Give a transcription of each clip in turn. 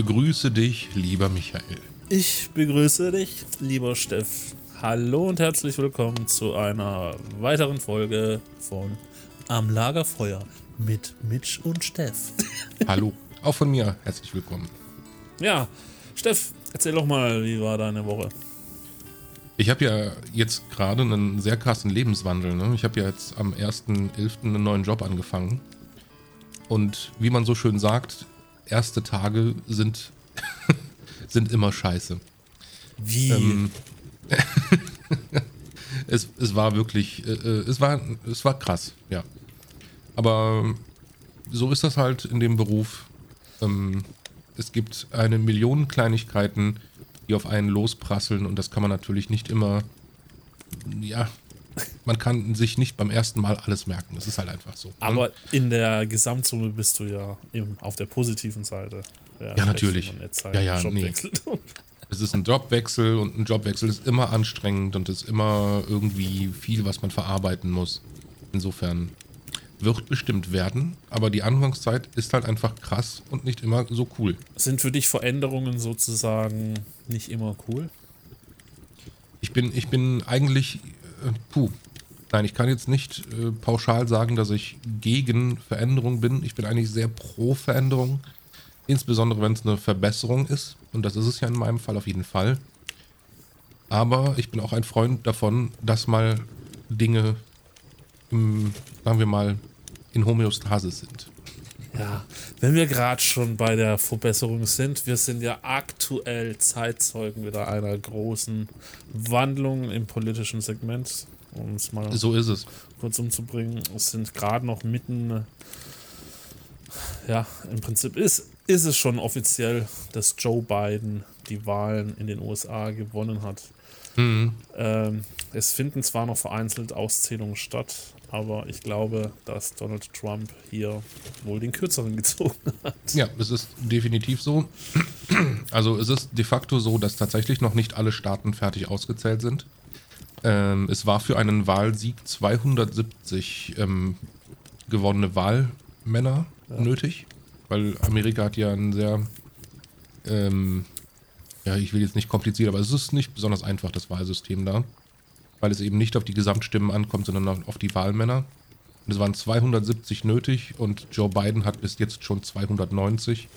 Ich begrüße dich, lieber Michael. Ich begrüße dich, lieber Steff. Hallo und herzlich willkommen zu einer weiteren Folge von Am Lagerfeuer mit Mitch und Steff. Hallo, auch von mir herzlich willkommen. Ja, Steff, erzähl doch mal, wie war deine Woche? Ich habe ja jetzt gerade einen sehr krassen Lebenswandel. Ne? Ich habe ja jetzt am 1.11. einen neuen Job angefangen. Und wie man so schön sagt, erste Tage sind, sind immer scheiße. Wie? Ähm, es, es war wirklich, äh, äh, es, war, es war krass, ja. Aber so ist das halt in dem Beruf. Ähm, es gibt eine Million Kleinigkeiten, die auf einen losprasseln und das kann man natürlich nicht immer, ja, man kann sich nicht beim ersten Mal alles merken. Das ist halt einfach so. Ne? Aber in der Gesamtsumme bist du ja eben auf der positiven Seite. Ja, ja natürlich. Halt ja, ja, nee. Es ist ein Jobwechsel und ein Jobwechsel ist immer anstrengend und ist immer irgendwie viel, was man verarbeiten muss. Insofern wird bestimmt werden, aber die Anfangszeit ist halt einfach krass und nicht immer so cool. Sind für dich Veränderungen sozusagen nicht immer cool? Ich bin, ich bin eigentlich puh. Nein, ich kann jetzt nicht äh, pauschal sagen, dass ich gegen Veränderung bin. Ich bin eigentlich sehr pro Veränderung. Insbesondere wenn es eine Verbesserung ist. Und das ist es ja in meinem Fall auf jeden Fall. Aber ich bin auch ein Freund davon, dass mal Dinge, im, sagen wir mal, in Homöostase sind. Ja, wenn wir gerade schon bei der Verbesserung sind, wir sind ja aktuell Zeitzeugen wieder einer großen Wandlung im politischen Segment. Um es mal so ist es. kurz umzubringen. Es sind gerade noch mitten, ja, im Prinzip ist, ist es schon offiziell, dass Joe Biden die Wahlen in den USA gewonnen hat. Mhm. Ähm, es finden zwar noch vereinzelt Auszählungen statt, aber ich glaube, dass Donald Trump hier wohl den kürzeren gezogen hat. Ja, es ist definitiv so. Also es ist de facto so, dass tatsächlich noch nicht alle Staaten fertig ausgezählt sind. Ähm, es war für einen Wahlsieg 270 ähm, gewonnene Wahlmänner ja. nötig, weil Amerika hat ja ein sehr, ähm, ja, ich will jetzt nicht kompliziert, aber es ist nicht besonders einfach, das Wahlsystem da weil es eben nicht auf die Gesamtstimmen ankommt, sondern auf die Wahlmänner. Und es waren 270 nötig und Joe Biden hat bis jetzt schon 290.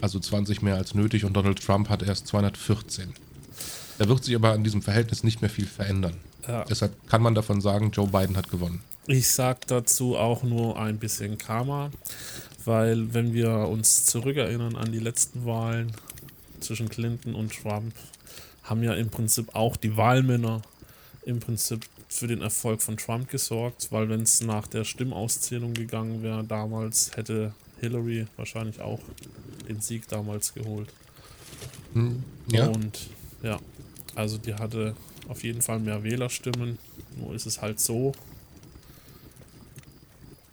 Also 20 mehr als nötig und Donald Trump hat erst 214. Da wird sich aber an diesem Verhältnis nicht mehr viel verändern. Ja. Deshalb kann man davon sagen, Joe Biden hat gewonnen. Ich sage dazu auch nur ein bisschen Karma, weil wenn wir uns zurückerinnern an die letzten Wahlen zwischen Clinton und Trump, haben ja im Prinzip auch die Wahlmänner im Prinzip für den Erfolg von Trump gesorgt, weil wenn es nach der Stimmauszählung gegangen wäre damals, hätte Hillary wahrscheinlich auch den Sieg damals geholt. Hm, ja. Und ja, also die hatte auf jeden Fall mehr Wählerstimmen. Nur ist es halt so,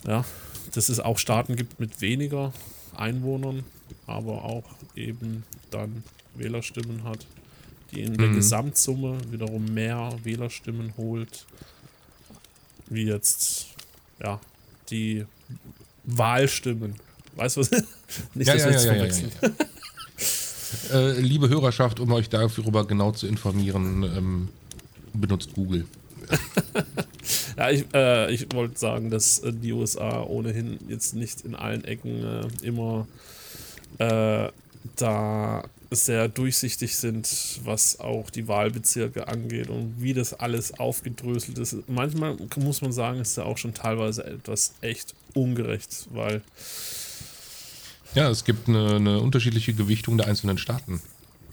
ja, dass es auch Staaten gibt mit weniger Einwohnern, aber auch eben dann Wählerstimmen hat die in der mhm. Gesamtsumme wiederum mehr Wählerstimmen holt, wie jetzt ja die Wahlstimmen. Weißt du was? Nicht, ja, dass ja, wir ja, verwechseln. Ja, ja, äh, liebe Hörerschaft, um euch darüber genau zu informieren, ähm, benutzt Google. ja, ich, äh, ich wollte sagen, dass äh, die USA ohnehin jetzt nicht in allen Ecken äh, immer äh, da sehr durchsichtig sind, was auch die Wahlbezirke angeht und wie das alles aufgedröselt ist. Manchmal muss man sagen, ist ja auch schon teilweise etwas echt ungerecht, weil. Ja, es gibt eine, eine unterschiedliche Gewichtung der einzelnen Staaten.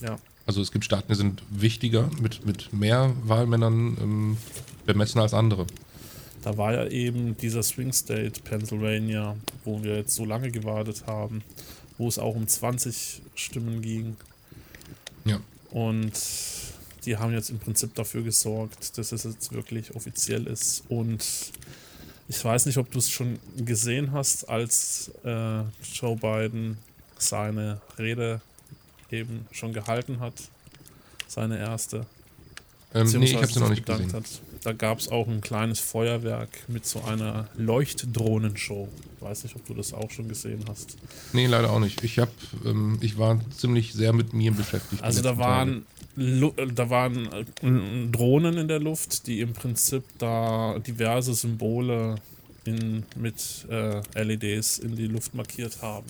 Ja. Also es gibt Staaten, die sind wichtiger, mit, mit mehr Wahlmännern ähm, bemessen als andere. Da war ja eben dieser Swing State Pennsylvania, wo wir jetzt so lange gewartet haben, wo es auch um 20 Stimmen ging. Ja. Und die haben jetzt im Prinzip dafür gesorgt, dass es jetzt wirklich offiziell ist. Und ich weiß nicht, ob du es schon gesehen hast, als äh, Joe Biden seine Rede eben schon gehalten hat. Seine erste. Ähm, nee, ich habe sie noch nicht gesehen. Hat. Da gab es auch ein kleines Feuerwerk mit so einer Leuchtdrohnenshow. Weiß nicht, ob du das auch schon gesehen hast. Nee, leider auch nicht. Ich habe, ähm, ich war ziemlich sehr mit mir beschäftigt. Also da waren, da waren äh, Drohnen in der Luft, die im Prinzip da diverse Symbole in, mit äh, LEDs in die Luft markiert haben.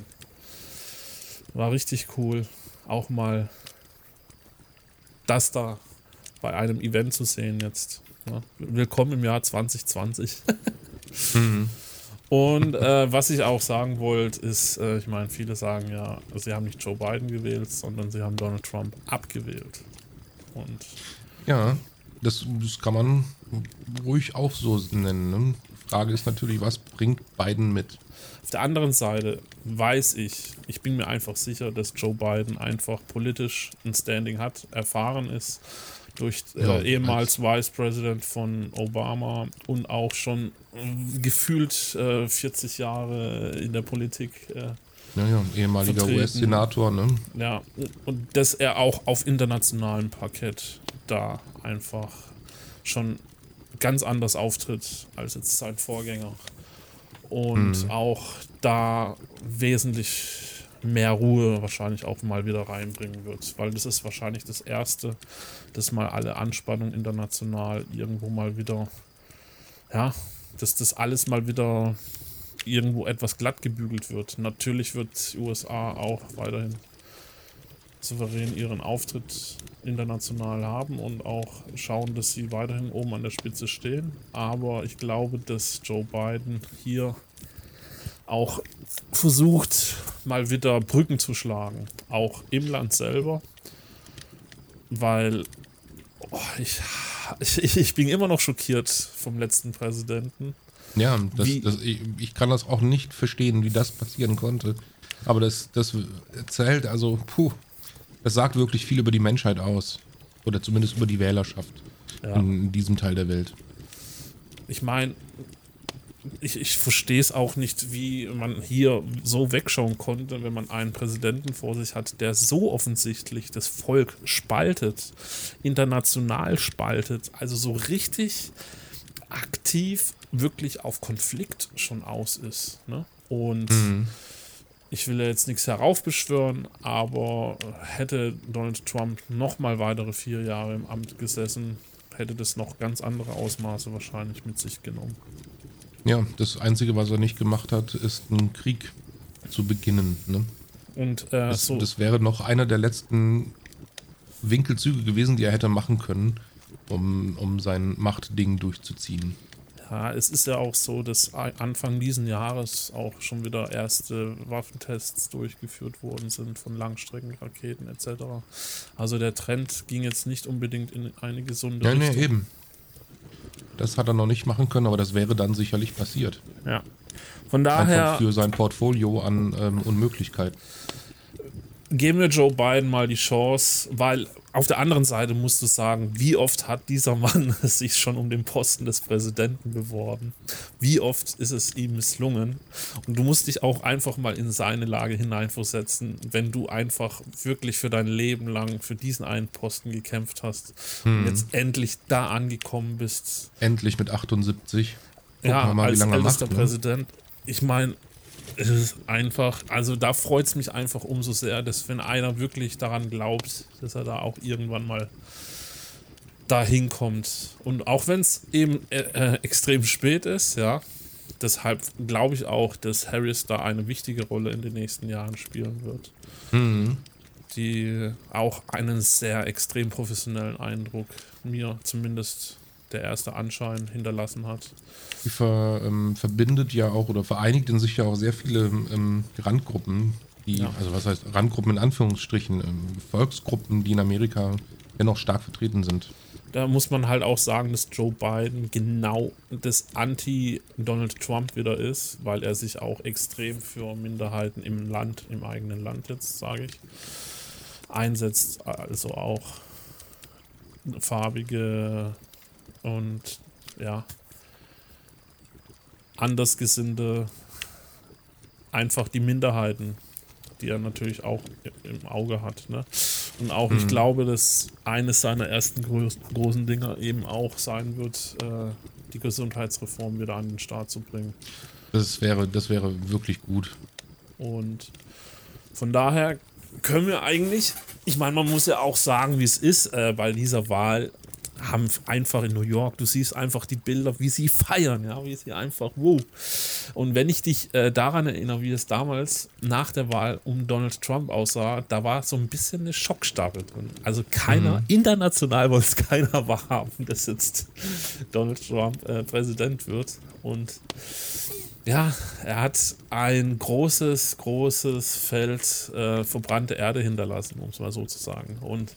War richtig cool. Auch mal das da bei einem Event zu sehen jetzt. Ja. Willkommen im Jahr 2020. mhm. Und äh, was ich auch sagen wollte, ist, äh, ich meine, viele sagen ja, sie haben nicht Joe Biden gewählt, sondern sie haben Donald Trump abgewählt. Und ja, das, das kann man ruhig auch so nennen. Ne? Frage ist natürlich, was bringt Biden mit? Auf der anderen Seite weiß ich, ich bin mir einfach sicher, dass Joe Biden einfach politisch ein Standing hat, erfahren ist, durch äh, ja, ehemals Vice President von Obama und auch schon äh, gefühlt äh, 40 Jahre in der Politik. Äh, ja, ja, ehemaliger US-Senator, ne? Ja, und dass er auch auf internationalem Parkett da einfach schon ganz anders auftritt als jetzt sein Vorgänger. Und mhm. auch da wesentlich mehr Ruhe wahrscheinlich auch mal wieder reinbringen wird. Weil das ist wahrscheinlich das Erste, dass mal alle Anspannung international irgendwo mal wieder, ja, dass das alles mal wieder irgendwo etwas glatt gebügelt wird. Natürlich wird die USA auch weiterhin souverän ihren Auftritt international haben und auch schauen, dass sie weiterhin oben an der Spitze stehen. Aber ich glaube, dass Joe Biden hier auch versucht, mal wieder Brücken zu schlagen, auch im Land selber, weil oh, ich, ich, ich bin immer noch schockiert vom letzten Präsidenten. Ja, das, das, ich, ich, kann das auch nicht verstehen, wie das passieren konnte. Aber das, das erzählt, also, puh, das sagt wirklich viel über die Menschheit aus. Oder zumindest über die Wählerschaft ja. in diesem Teil der Welt. Ich meine, ich, ich verstehe es auch nicht, wie man hier so wegschauen konnte, wenn man einen Präsidenten vor sich hat, der so offensichtlich das Volk spaltet, international spaltet, also so richtig aktiv wirklich auf Konflikt schon aus ist. Ne? Und mhm. ich will jetzt nichts heraufbeschwören, aber hätte Donald Trump noch mal weitere vier Jahre im Amt gesessen, hätte das noch ganz andere Ausmaße wahrscheinlich mit sich genommen. Ja, das Einzige, was er nicht gemacht hat, ist einen Krieg zu beginnen. Ne? Und äh, das, so. das wäre noch einer der letzten Winkelzüge gewesen, die er hätte machen können, um, um sein Machtding durchzuziehen. Ja, es ist ja auch so, dass Anfang diesen Jahres auch schon wieder erste Waffentests durchgeführt worden sind von Langstreckenraketen etc. Also der Trend ging jetzt nicht unbedingt in eine gesunde ja, Richtung. Ja, nee, eben. Das hat er noch nicht machen können, aber das wäre dann sicherlich passiert. Ja. Von daher. Einfach für sein Portfolio an ähm, Unmöglichkeiten. Geben wir Joe Biden mal die Chance, weil auf der anderen Seite musst du sagen, wie oft hat dieser Mann sich schon um den Posten des Präsidenten beworben? Wie oft ist es ihm misslungen? Und du musst dich auch einfach mal in seine Lage hineinversetzen, wenn du einfach wirklich für dein Leben lang für diesen einen Posten gekämpft hast hm. und jetzt endlich da angekommen bist. Endlich mit 78. Gucken ja, mal, als ältester macht, ne? Präsident. Ich meine, es ist einfach, also da freut es mich einfach umso sehr, dass wenn einer wirklich daran glaubt, dass er da auch irgendwann mal dahin kommt. Und auch wenn es eben äh, äh, extrem spät ist, ja, deshalb glaube ich auch, dass Harris da eine wichtige Rolle in den nächsten Jahren spielen wird. Mhm. Die auch einen sehr extrem professionellen Eindruck mir zumindest der erste Anschein hinterlassen hat. Die ver, ähm, verbindet ja auch oder vereinigt in sich ja auch sehr viele ähm, Randgruppen, die, ja. also was heißt Randgruppen in Anführungsstrichen, ähm, Volksgruppen, die in Amerika dennoch stark vertreten sind. Da muss man halt auch sagen, dass Joe Biden genau das Anti-Donald Trump wieder ist, weil er sich auch extrem für Minderheiten im Land, im eigenen Land jetzt, sage ich, einsetzt. Also auch farbige und ja, Andersgesinnte, einfach die Minderheiten, die er natürlich auch im Auge hat. Ne? Und auch ich glaube, dass eines seiner ersten groß, großen Dinger eben auch sein wird, äh, die Gesundheitsreform wieder an den Start zu bringen. Das wäre, das wäre wirklich gut. Und von daher können wir eigentlich, ich meine, man muss ja auch sagen, wie es ist äh, bei dieser Wahl haben einfach in New York, du siehst einfach die Bilder, wie sie feiern, ja, wie sie einfach, wow. Und wenn ich dich äh, daran erinnere, wie es damals nach der Wahl um Donald Trump aussah, da war so ein bisschen eine Schockstapel drin. Also keiner, mhm. international wollte es keiner wahrhaben, dass jetzt Donald Trump äh, Präsident wird. Und ja, er hat ein großes, großes Feld äh, verbrannte Erde hinterlassen, um es mal so zu sagen. Und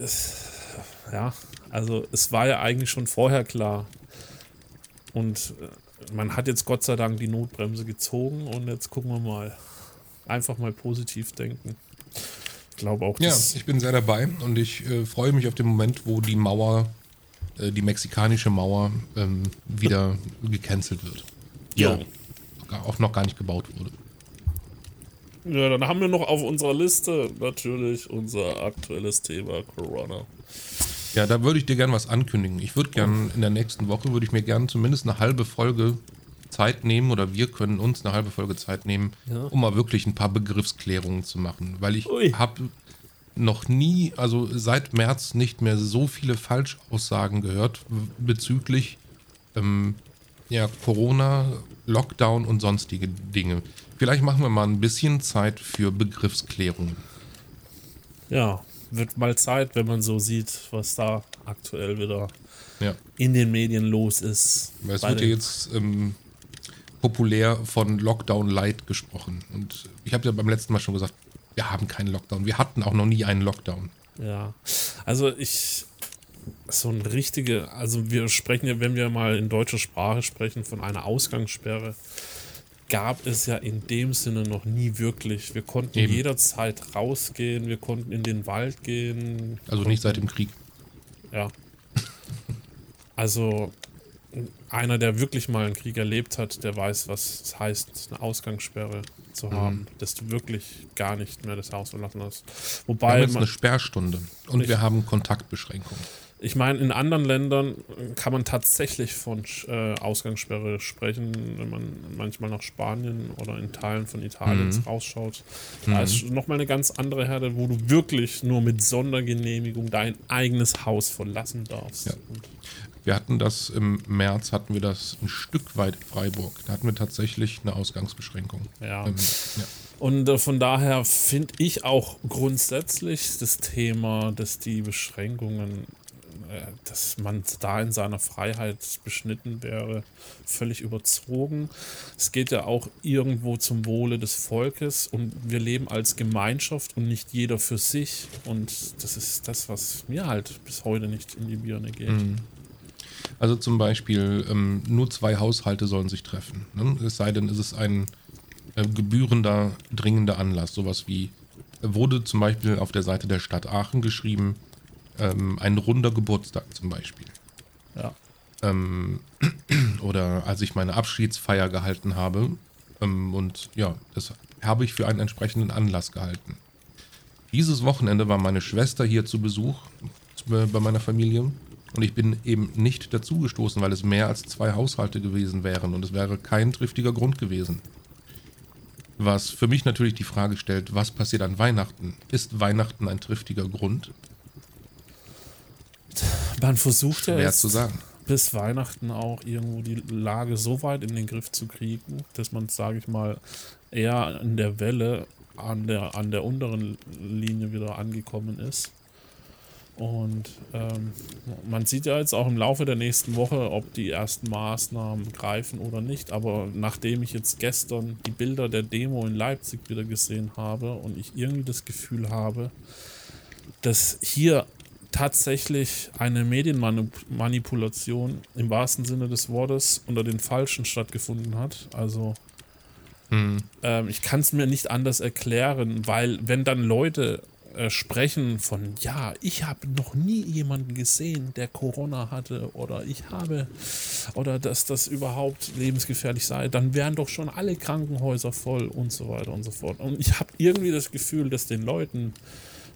es, ja, also es war ja eigentlich schon vorher klar. Und äh, man hat jetzt Gott sei Dank die Notbremse gezogen und jetzt gucken wir mal. Einfach mal positiv denken. Ich glaube auch. Ja, ich bin sehr dabei und ich äh, freue mich auf den Moment, wo die Mauer, äh, die mexikanische Mauer, ähm, wieder gecancelt wird. Ja. Auch noch gar nicht gebaut wurde. Ja, dann haben wir noch auf unserer Liste natürlich unser aktuelles Thema Corona. Ja, da würde ich dir gerne was ankündigen. Ich würde gerne in der nächsten Woche, würde ich mir gerne zumindest eine halbe Folge Zeit nehmen oder wir können uns eine halbe Folge Zeit nehmen, ja. um mal wirklich ein paar Begriffsklärungen zu machen. Weil ich habe noch nie, also seit März nicht mehr so viele Falschaussagen gehört bezüglich ähm, ja, Corona, Lockdown und sonstige Dinge. Vielleicht machen wir mal ein bisschen Zeit für Begriffsklärungen. Ja, wird mal Zeit, wenn man so sieht, was da aktuell wieder ja. in den Medien los ist. Es wird ja jetzt ähm, populär von Lockdown Light gesprochen. Und ich habe ja beim letzten Mal schon gesagt, wir haben keinen Lockdown. Wir hatten auch noch nie einen Lockdown. Ja, also ich, so ein richtige, also wir sprechen ja, wenn wir mal in deutscher Sprache sprechen, von einer Ausgangssperre gab es ja in dem Sinne noch nie wirklich. Wir konnten Eben. jederzeit rausgehen, wir konnten in den Wald gehen. Also konnten, nicht seit dem Krieg. Ja. Also einer, der wirklich mal einen Krieg erlebt hat, der weiß, was es heißt, eine Ausgangssperre zu mhm. haben, dass du wirklich gar nicht mehr das Haus verlassen hast. Wobei wir haben jetzt eine Sperrstunde und wir haben Kontaktbeschränkungen. Ich meine, in anderen Ländern kann man tatsächlich von äh, Ausgangssperre sprechen, wenn man manchmal nach Spanien oder in Teilen von Italien mhm. rausschaut. Da mhm. ist nochmal eine ganz andere Herde, wo du wirklich nur mit Sondergenehmigung dein eigenes Haus verlassen darfst. Ja. Wir hatten das im März, hatten wir das ein Stück weit in Freiburg. Da hatten wir tatsächlich eine Ausgangsbeschränkung. Ja. Ähm, ja. Und äh, von daher finde ich auch grundsätzlich das Thema, dass die Beschränkungen dass man da in seiner Freiheit beschnitten wäre, völlig überzogen. Es geht ja auch irgendwo zum Wohle des Volkes und wir leben als Gemeinschaft und nicht jeder für sich. Und das ist das, was mir halt bis heute nicht in die Birne geht. Mhm. Also zum Beispiel, ähm, nur zwei Haushalte sollen sich treffen. Ne? Es sei denn, es ist ein äh, gebührender, dringender Anlass. Sowas wie, wurde zum Beispiel auf der Seite der Stadt Aachen geschrieben, ähm, ein runder Geburtstag zum Beispiel. Ja. Ähm, oder als ich meine Abschiedsfeier gehalten habe. Ähm, und ja, das habe ich für einen entsprechenden Anlass gehalten. Dieses Wochenende war meine Schwester hier zu Besuch bei meiner Familie. Und ich bin eben nicht dazugestoßen, weil es mehr als zwei Haushalte gewesen wären. Und es wäre kein triftiger Grund gewesen. Was für mich natürlich die Frage stellt, was passiert an Weihnachten? Ist Weihnachten ein triftiger Grund? Man versucht ja jetzt zu sagen. bis Weihnachten auch irgendwo die Lage so weit in den Griff zu kriegen, dass man, sage ich mal, eher in der Welle an der, an der unteren Linie wieder angekommen ist. Und ähm, man sieht ja jetzt auch im Laufe der nächsten Woche, ob die ersten Maßnahmen greifen oder nicht. Aber nachdem ich jetzt gestern die Bilder der Demo in Leipzig wieder gesehen habe und ich irgendwie das Gefühl habe, dass hier tatsächlich eine Medienmanipulation im wahrsten Sinne des Wortes unter den Falschen stattgefunden hat. Also hm. ähm, ich kann es mir nicht anders erklären, weil wenn dann Leute äh, sprechen von, ja, ich habe noch nie jemanden gesehen, der Corona hatte oder ich habe oder dass das überhaupt lebensgefährlich sei, dann wären doch schon alle Krankenhäuser voll und so weiter und so fort. Und ich habe irgendwie das Gefühl, dass den Leuten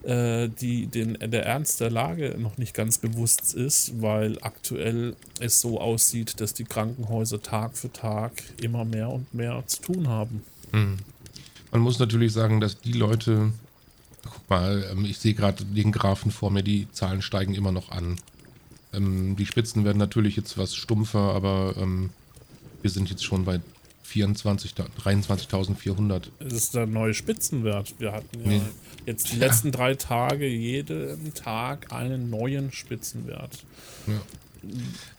die den, der Ernst der Lage noch nicht ganz bewusst ist, weil aktuell es so aussieht, dass die Krankenhäuser Tag für Tag immer mehr und mehr zu tun haben. Mhm. Man muss natürlich sagen, dass die Leute, guck mal, ähm, ich sehe gerade den Graphen vor mir, die Zahlen steigen immer noch an. Ähm, die Spitzen werden natürlich jetzt was stumpfer, aber ähm, wir sind jetzt schon bei 24, 23.400. Das ist der neue Spitzenwert. Wir hatten ja nee. jetzt die letzten drei Tage jeden Tag einen neuen Spitzenwert. Ja.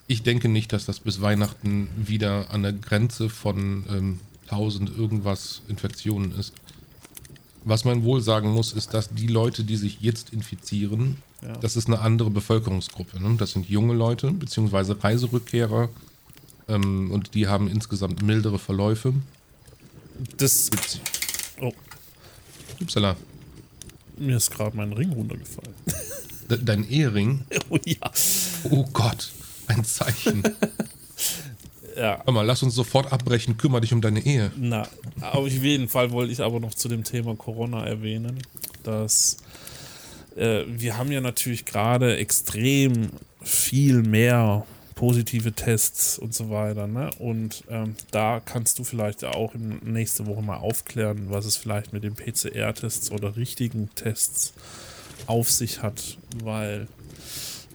Ich denke nicht, dass das bis Weihnachten wieder an der Grenze von ähm, 1000 irgendwas Infektionen ist. Was man wohl sagen muss, ist, dass die Leute, die sich jetzt infizieren, ja. das ist eine andere Bevölkerungsgruppe. Ne? Das sind junge Leute, beziehungsweise Reiserückkehrer, ähm, und die haben insgesamt mildere Verläufe. Das. Oh. Upsala. Mir ist gerade mein Ring runtergefallen. De dein Ehering? Oh ja. Oh Gott, ein Zeichen. ja. Hör mal, lass uns sofort abbrechen, kümmere dich um deine Ehe. Na, auf jeden Fall wollte ich aber noch zu dem Thema Corona erwähnen, dass äh, wir haben ja natürlich gerade extrem viel mehr positive Tests und so weiter. Ne? Und ähm, da kannst du vielleicht auch nächste Woche mal aufklären, was es vielleicht mit den PCR-Tests oder richtigen Tests auf sich hat, weil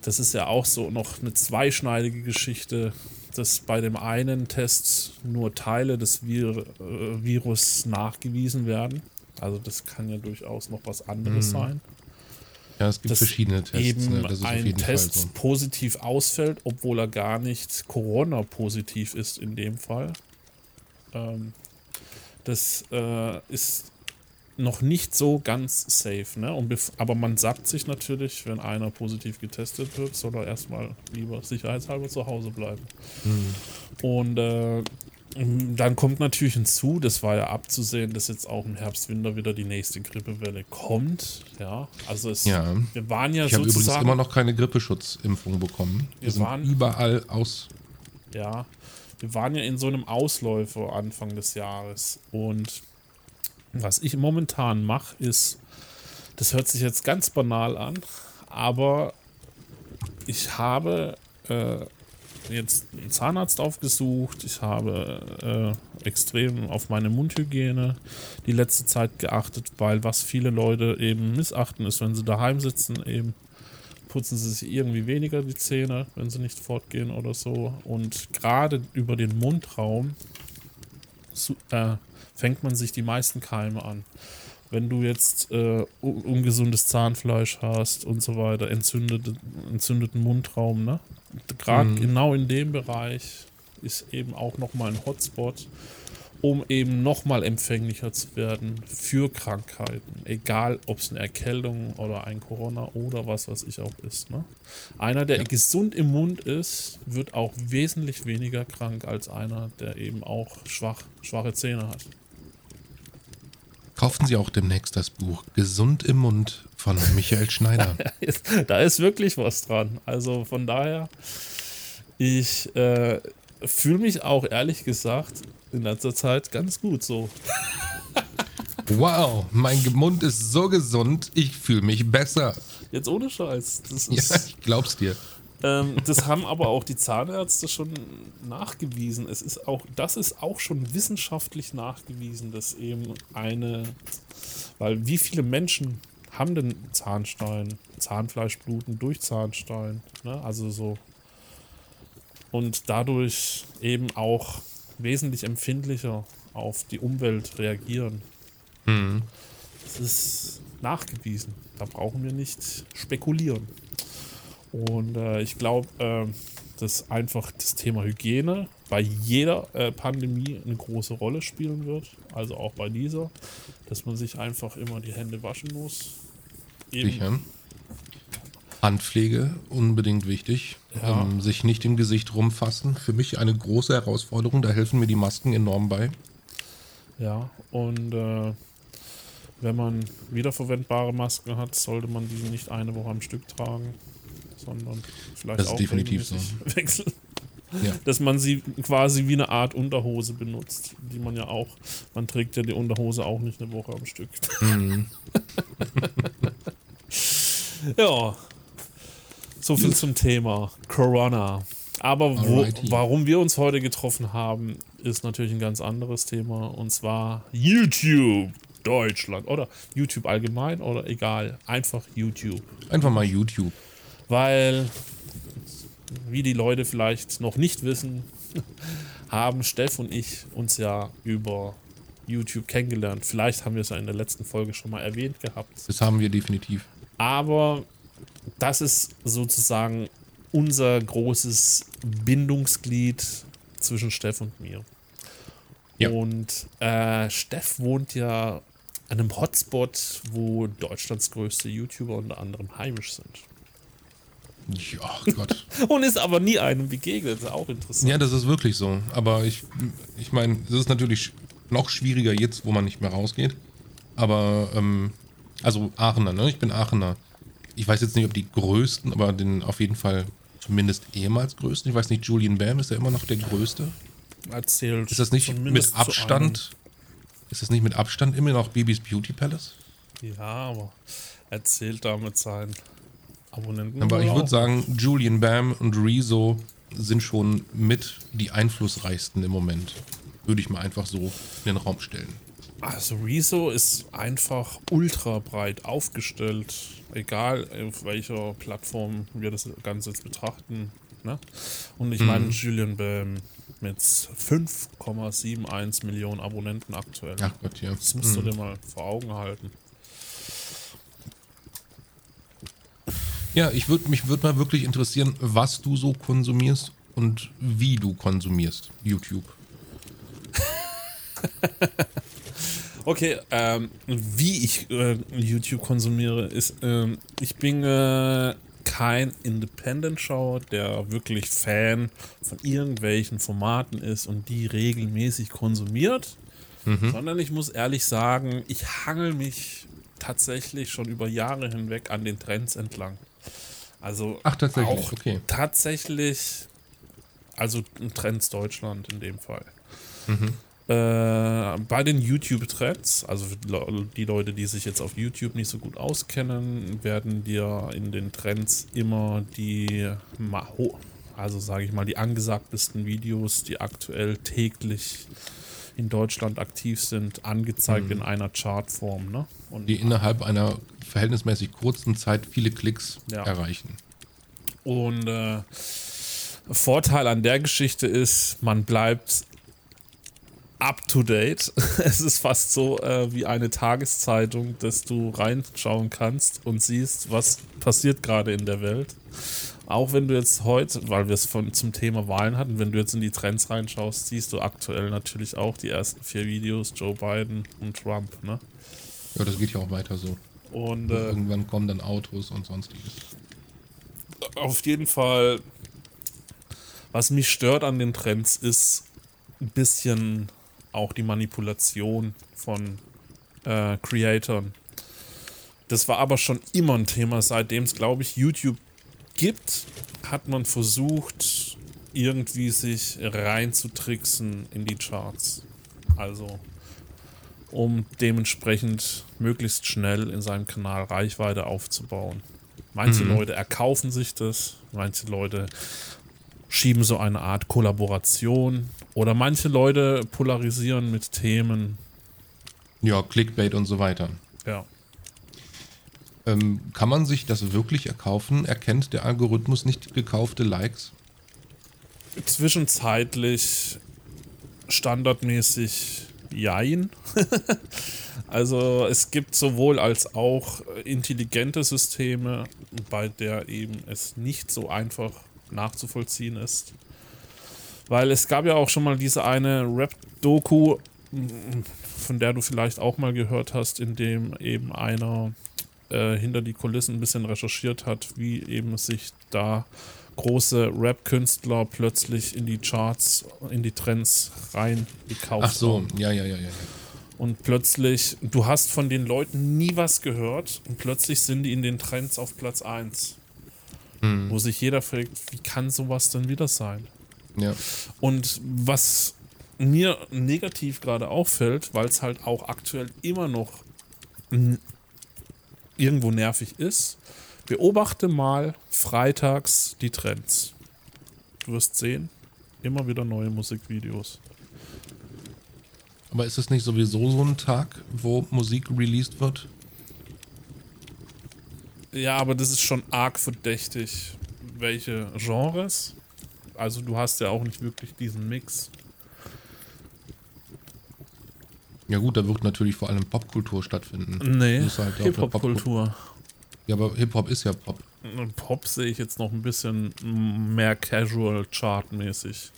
das ist ja auch so noch eine zweischneidige Geschichte, dass bei dem einen Test nur Teile des Vir äh, Virus nachgewiesen werden. Also das kann ja durchaus noch was anderes mhm. sein. Ja, es gibt dass verschiedene Tests. Eben ne? ein Test so. positiv ausfällt, obwohl er gar nicht Corona-positiv ist in dem Fall. Ähm, das äh, ist noch nicht so ganz safe, ne? Und aber man sagt sich natürlich, wenn einer positiv getestet wird, soll er erstmal lieber sicherheitshalber zu Hause bleiben. Hm. Und äh, dann kommt natürlich hinzu, das war ja abzusehen, dass jetzt auch im Herbst, Winter wieder die nächste Grippewelle kommt. Ja, also es, ja. wir waren ja ich habe übrigens immer noch keine Grippeschutzimpfung bekommen. Wir, wir waren, überall aus. Ja, wir waren ja in so einem Ausläufer Anfang des Jahres. Und was ich momentan mache, ist, das hört sich jetzt ganz banal an, aber ich habe äh, jetzt einen Zahnarzt aufgesucht. Ich habe äh, extrem auf meine Mundhygiene die letzte Zeit geachtet, weil was viele Leute eben missachten ist, wenn sie daheim sitzen, eben putzen sie sich irgendwie weniger die Zähne, wenn sie nicht fortgehen oder so. Und gerade über den Mundraum äh, fängt man sich die meisten Keime an. Wenn du jetzt äh, ungesundes Zahnfleisch hast und so weiter, entzündete, entzündeten Mundraum, ne? gerade mhm. genau in dem Bereich ist eben auch nochmal ein Hotspot, um eben nochmal empfänglicher zu werden für Krankheiten. Egal, ob es eine Erkältung oder ein Corona oder was weiß ich auch ist. Ne? Einer, der ja. gesund im Mund ist, wird auch wesentlich weniger krank als einer, der eben auch schwach, schwache Zähne hat. Kaufen Sie auch demnächst das Buch Gesund im Mund von Michael Schneider. da ist wirklich was dran. Also von daher, ich äh, fühle mich auch ehrlich gesagt in letzter Zeit ganz gut so. Wow, mein Mund ist so gesund, ich fühle mich besser. Jetzt ohne Scheiß. Das ist, ja, ich glaub's dir. Ähm, das haben aber auch die Zahnärzte schon nachgewiesen. Es ist auch, das ist auch schon wissenschaftlich nachgewiesen, dass eben eine, weil wie viele Menschen haben denn Zahnstein, Zahnfleischbluten durch Zahnstein, ne? also so und dadurch eben auch wesentlich empfindlicher auf die Umwelt reagieren. Mhm. Das ist nachgewiesen. Da brauchen wir nicht spekulieren. Und äh, ich glaube, äh, dass einfach das Thema Hygiene bei jeder äh, Pandemie eine große Rolle spielen wird. Also auch bei dieser, dass man sich einfach immer die Hände waschen muss. Eben. Sicher. Handpflege unbedingt wichtig. Ja. Ähm, sich nicht im Gesicht rumfassen. Für mich eine große Herausforderung. Da helfen mir die Masken enorm bei. Ja, und äh, wenn man wiederverwendbare Masken hat, sollte man diese nicht eine Woche am Stück tragen sondern vielleicht das ist auch definitiv so. wechseln. Ja. Dass man sie quasi wie eine Art Unterhose benutzt, die man ja auch, man trägt ja die Unterhose auch nicht eine Woche am Stück. Mhm. Ja, so viel zum Thema Corona. Aber wo, warum wir uns heute getroffen haben, ist natürlich ein ganz anderes Thema. Und zwar YouTube Deutschland. Oder YouTube allgemein oder egal. Einfach YouTube. Einfach mal YouTube. Weil, wie die Leute vielleicht noch nicht wissen, haben Steff und ich uns ja über YouTube kennengelernt. Vielleicht haben wir es ja in der letzten Folge schon mal erwähnt gehabt. Das haben wir definitiv. Aber das ist sozusagen unser großes Bindungsglied zwischen Steff und mir. Ja. Und äh, Steff wohnt ja an einem Hotspot, wo Deutschlands größte YouTuber unter anderem heimisch sind. Ja, ach Gott. Und ist aber nie einem begegnet. Das ist auch interessant. ja, das ist wirklich so. Aber ich, ich meine, es ist natürlich noch schwieriger jetzt, wo man nicht mehr rausgeht. Aber, ähm, also Aachener, ne? Ich bin Aachener. Ich weiß jetzt nicht, ob die größten, aber den auf jeden Fall zumindest ehemals größten. Ich weiß nicht, Julian Bam ist ja immer noch der größte. Erzählt Ist das nicht mit Abstand? Ist das nicht mit Abstand immer noch Babys Beauty Palace? Ja, aber erzählt damit seinen Abonnenten. Aber ich würde sagen, Julian Bam und Rezo sind schon mit die einflussreichsten im Moment. Würde ich mal einfach so in den Raum stellen. Also Rezo ist einfach ultra breit aufgestellt, egal auf welcher Plattform wir das Ganze jetzt betrachten. Ne? Und ich meine, Julian Bam mit 5,71 Millionen Abonnenten aktuell. Ach Gott, ja. Das musst du Mhm. dir mal vor Augen halten. Ja, ich würde mich würde mal wirklich interessieren, was du so konsumierst und wie du konsumierst YouTube. Okay, ähm, wie ich äh, YouTube konsumiere, ist, ähm, ich bin äh, kein Independent-Schauer, der wirklich Fan von irgendwelchen Formaten ist und die regelmäßig konsumiert, sondern ich muss ehrlich sagen, ich hangel mich tatsächlich schon über Jahre hinweg an den Trends entlang. Also Ach, tatsächlich, auch okay. tatsächlich, also Trends Deutschland in dem Fall. Äh, bei den YouTube-Trends, also die Le- die Leute, die sich jetzt auf YouTube nicht so gut auskennen, werden dir in den Trends immer die, ma- ho- also sage ich mal, die angesagtesten Videos, die aktuell täglich in Deutschland aktiv sind, angezeigt in einer Chartform. Ne? Und Die innerhalb einer verhältnismäßig kurzen Zeit viele Klicks Ja. erreichen. Und äh, Vorteil an der Geschichte ist, man bleibt up to date. es ist fast so äh, wie eine Tageszeitung, dass du reinschauen kannst und siehst, was passiert gerade in der Welt. Auch wenn du jetzt heute, weil wir es von zum Thema Wahlen hatten, wenn du jetzt in die Trends reinschaust, siehst du aktuell natürlich auch die ersten vier Videos, Joe Biden und Trump. Ne? Ja, das geht ja auch weiter so. Und äh, Irgendwann kommen dann Autos und sonstiges. auf jeden Fall, was mich stört an den Trends, ist ein bisschen auch die Manipulation von äh, Creatoren. Das war aber schon immer ein Thema, seitdem es, glaube ich, YouTube gibt, hat man versucht, irgendwie sich reinzutricksen in die Charts. Also, um dementsprechend möglichst schnell in seinem Kanal Reichweite aufzubauen. Manche Leute erkaufen sich das, manche Leute schieben so eine Art Kollaboration oder manche Leute polarisieren mit Themen. Ja, Clickbait und so weiter. Ja. Ähm, kann man sich das wirklich erkaufen? Erkennt der Algorithmus nicht gekaufte Likes? Zwischenzeitlich standardmäßig Jein. also es gibt sowohl als auch intelligente Systeme, bei der eben es nicht so einfach nachzuvollziehen ist. Weil es gab ja auch schon mal diese eine Rap-Doku, von der du vielleicht auch mal gehört hast, in dem eben einer äh, hinter die Kulissen ein bisschen recherchiert hat, wie eben sich da große Rap-Künstler plötzlich in die Charts, in die Trends reingekauft Ach so, haben. ja, ja, ja, ja. Und plötzlich, du hast von den Leuten nie was gehört und plötzlich sind die in den Trends auf Platz 1. Wo sich jeder fragt, wie kann sowas denn wieder sein? ja. Und was mir negativ gerade auffällt, weil es halt auch aktuell immer noch irgendwo nervig ist, Beobachte mal freitags die Trends. Du wirst sehen, immer wieder neue Musikvideos. Aber ist es nicht sowieso so ein Tag, wo Musik released wird? Ja, aber das ist schon arg verdächtig. Welche Genres? Also du hast ja auch nicht wirklich diesen Mix. Ja gut, da wird natürlich vor allem Popkultur stattfinden. Nee, halt Hip-Hop-Kultur. Ja, aber Hip-Hop ist ja Pop. Pop sehe ich jetzt noch ein bisschen mehr Casual Chart-mäßig.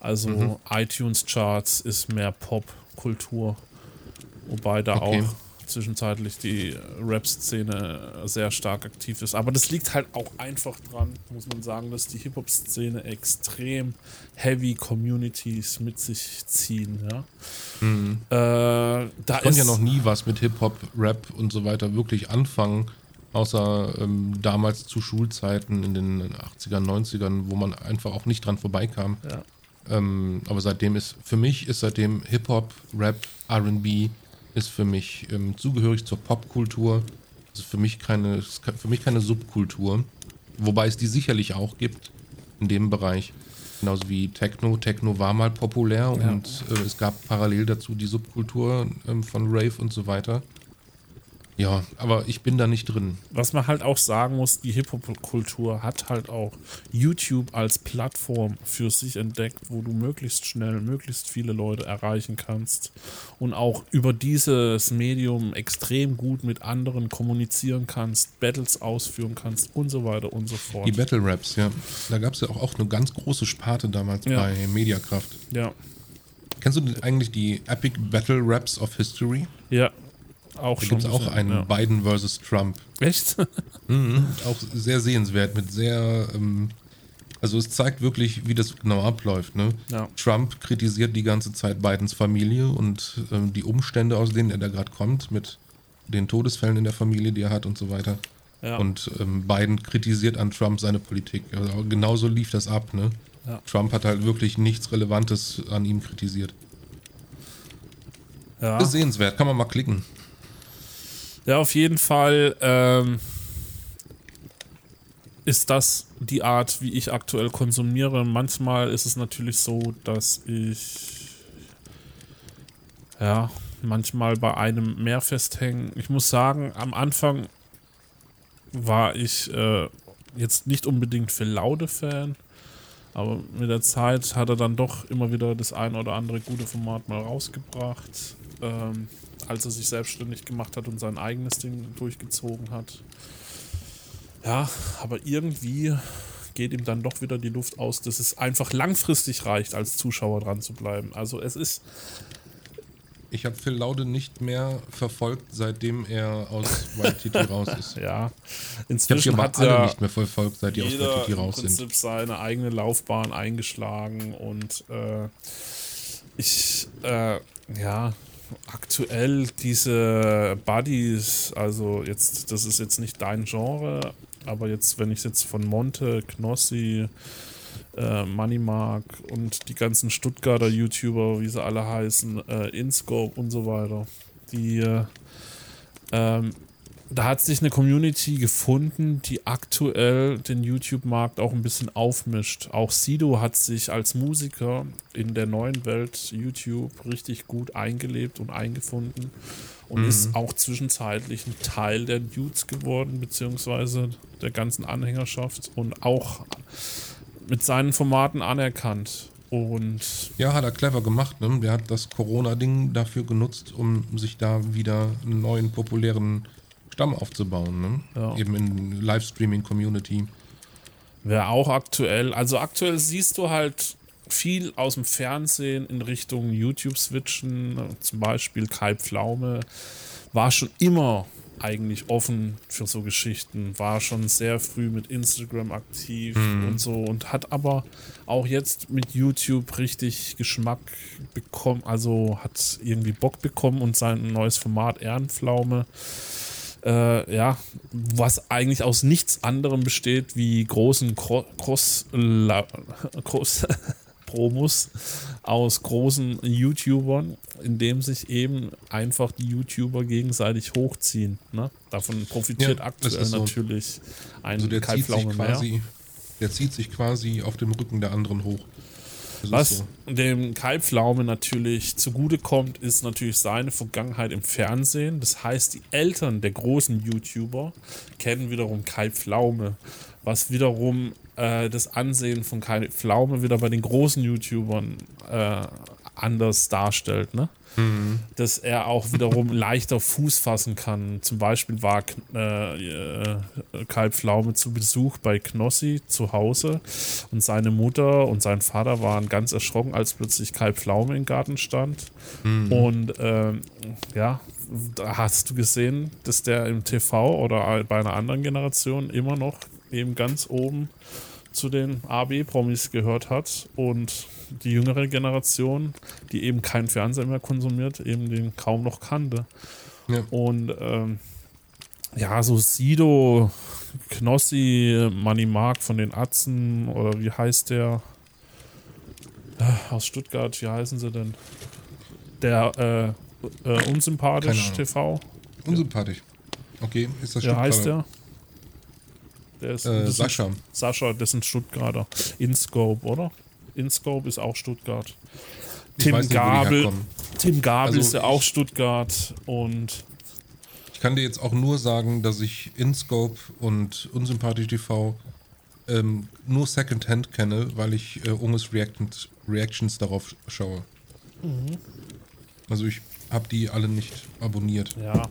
Also Mhm. iTunes-Charts ist mehr Pop-Kultur. Wobei da Okay. auch zwischenzeitlich die Rap-Szene sehr stark aktiv ist. Aber das liegt halt auch einfach dran, muss man sagen, dass die Hip-Hop-Szene extrem heavy Communities mit sich ziehen. Ja? Mhm. Äh, da Ich ja noch nie was mit Hip-Hop, Rap und so weiter wirklich anfangen, außer ähm, damals zu Schulzeiten in den 80ern, 90ern, wo man einfach auch nicht dran vorbeikam. Ja. Ähm, aber seitdem ist, für mich ist seitdem Hip-Hop, Rap, RB ist für mich ähm, zugehörig zur Popkultur. Ist für mich keine, für mich keine Subkultur. Wobei es die sicherlich auch gibt in dem Bereich. Genauso wie Techno. Techno war mal populär Ja. und äh, es gab parallel dazu die Subkultur ähm, von Rave und so weiter. Ja, aber ich bin da nicht drin. Was man halt auch sagen muss, die Hip-Hop-Kultur hat halt auch YouTube als Plattform für sich entdeckt, wo du möglichst schnell, möglichst viele Leute erreichen kannst und auch über dieses Medium extrem gut mit anderen kommunizieren kannst, Battles ausführen kannst und so weiter und so fort. Die Battle Raps, ja. Da gab es ja auch, auch eine ganz große Sparte damals Ja. bei Mediakraft. ja, Kennst du eigentlich die Epic Battle Raps of History? ja, auch Da schon. gibt es auch einen Ja. Biden versus Trump. Echt? Mhm. Auch sehr sehenswert, mit sehr, ähm, also es zeigt wirklich, wie das genau abläuft. Ne? ja. Trump kritisiert die ganze Zeit Bidens Familie und ähm, die Umstände, aus denen er da gerade kommt, mit den Todesfällen in der Familie, die er hat und so weiter. Ja. Und ähm, Biden kritisiert an Trump seine Politik. Also genauso lief das ab. Ne? Ja. Trump hat halt wirklich nichts Relevantes an ihm kritisiert. ja. Ist sehenswert, kann man mal klicken. Ja, auf jeden Fall ähm, ist das die Art, wie ich aktuell konsumiere. Manchmal ist es natürlich so, dass ich ja manchmal bei einem mehr festhängen. Ich muss sagen, am Anfang war ich äh, jetzt nicht unbedingt für Laude Fan, aber mit der Zeit hat er dann doch immer wieder das ein oder andere gute Format mal rausgebracht. Ähm, als er sich selbstständig gemacht hat und sein eigenes Ding durchgezogen hat. Ja, aber irgendwie geht ihm dann doch wieder die Luft aus, dass es einfach langfristig reicht, als Zuschauer dran zu bleiben. Also es ist, Ich habe Phil Laude nicht mehr verfolgt, seitdem er aus YTT raus ist. ja, Ich inzwischen aber hat alle ja nicht mehr verfolgt, seit die aus im raus sind. Prinzip seine eigene Laufbahn eingeschlagen und äh, ich, äh, ja, aktuell diese Buddies, also jetzt, das ist jetzt nicht dein Genre, aber jetzt, wenn ich jetzt von Monte, Knossi, äh, Moneymark und die ganzen Stuttgarter YouTuber, wie sie alle heißen, äh, InScope und so weiter, die äh, ähm, da hat sich eine Community gefunden, die aktuell den YouTube-Markt auch ein bisschen aufmischt. Auch Sido hat sich als Musiker in der neuen Welt YouTube richtig gut eingelebt und eingefunden und ist auch zwischenzeitlich ein Teil der Dudes geworden, beziehungsweise der ganzen Anhängerschaft und auch mit seinen Formaten anerkannt. Und Ja, hat er clever gemacht. Ne? Der hat das Corona-Ding dafür genutzt, um sich da wieder einen neuen populären Stamm aufzubauen. Ne? Ja. Eben in Livestreaming-Community. Wer auch aktuell, also aktuell siehst du halt viel aus dem Fernsehen in Richtung YouTube switchen. Zum Beispiel Kai Pflaume war schon immer eigentlich offen für so Geschichten, war schon sehr früh mit Instagram aktiv und so und hat aber auch jetzt mit YouTube richtig Geschmack bekommen, also hat irgendwie Bock bekommen und sein neues Format Ehrenpflaume äh, ja, was eigentlich aus nichts anderem besteht wie großen Cro Cross, La Cross Promos aus großen YouTubern, indem sich eben einfach die YouTuber gegenseitig hochziehen. Ne? Davon profitiert Ja, aktuell so. natürlich ein Also der Kai zieht, sich Pflaume mehr. quasi, der zieht sich quasi auf dem Rücken der anderen hoch. Das Was so. dem Kai Pflaume natürlich zugutekommt, ist natürlich seine Vergangenheit im Fernsehen. Das heißt, die Eltern der großen YouTuber kennen wiederum Kai Pflaume, was wiederum äh, das Ansehen von Kai Pflaume wieder bei den großen YouTubern äh, anders darstellt. Ne? Dass er auch wiederum leichter Fuß fassen kann. Zum Beispiel war äh, äh, Pflaume zu Besuch bei Knossi zu Hause und seine Mutter und sein Vater waren ganz erschrocken, als plötzlich Kai Pflaume im Garten stand. Und ähm, ja, da hast du gesehen, dass der im TV oder bei einer anderen Generation immer noch eben ganz oben zu den AB-Promis gehört hat und die jüngere Generation, die eben keinen Fernseher mehr konsumiert, eben den kaum noch kannte. Ja. Und ähm, ja, so Sido, Knossi, Manny Mark von den Atzen oder wie heißt der? Aus Stuttgart, wie heißen sie denn? Der äh, äh, Unsympathisch. TV. Unsympathisch. Okay, ist das Wie heißt Stuttgarter? der? Der ist Äh, das ist- Sascha. Sascha, das sind Stuttgarter. InScope, oder? InScope ist auch Stuttgart. Tim nicht, Gabel. Tim Gabel Also ist ja auch Stuttgart und Ich kann dir jetzt auch nur sagen, dass ich InScope und Unsympathisch TV ähm, nur Secondhand kenne, weil ich äh, Unges Reactions, Reactions darauf schaue. Mhm. Also ich habe die alle nicht abonniert. ja,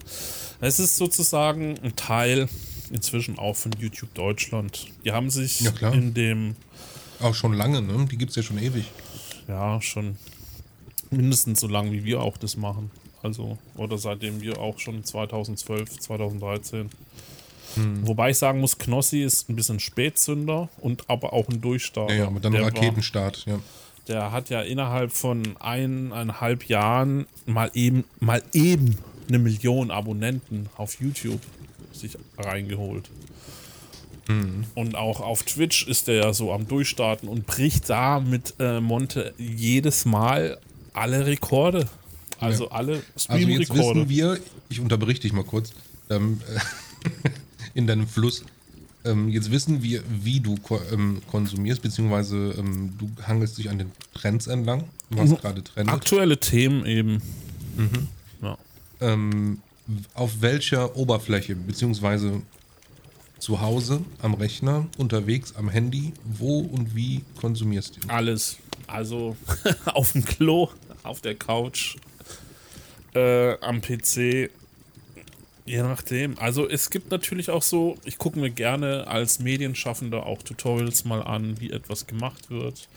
es ist sozusagen ein Teil inzwischen auch von YouTube Deutschland. Die haben sich Ja, in dem, Auch schon lange, ne? Die gibt es ja schon ewig. ja, schon mindestens so lange, wie wir auch das machen. Also, oder seitdem wir auch schon 2012, 2013. Hm. Wobei ich sagen muss, Knossi ist ein bisschen Spätzünder und aber auch ein Durchstarter. Ja, ja, mit einem Der war- Raketenstart, ja. Der hat ja innerhalb von eineinhalb Jahren mal eben, mal eben eine Million Abonnenten auf YouTube sich reingeholt. Und auch auf Twitch ist der ja so am Durchstarten und bricht da mit äh, Monte jedes Mal alle Rekorde. Also alle Also jetzt Stream-Rekorde. wissen wir, ich unterbrich dich mal kurz, ähm, äh, in deinem Fluss. Ähm, jetzt wissen wir, wie du ko ähm, konsumierst, beziehungsweise ähm, du hangelst dich an den Trends entlang, was Mhm. gerade trendet. Aktuelle Themen eben. Mhm. Ja. Auf welcher Oberfläche, beziehungsweise zu Hause, am Rechner, unterwegs, am Handy, wo und wie konsumierst du? Alles. Also auf dem Klo, auf der Couch, äh, am PC. Je nachdem. Also es gibt natürlich auch so, ich gucke mir gerne als Medienschaffender auch Tutorials mal an, wie etwas gemacht wird.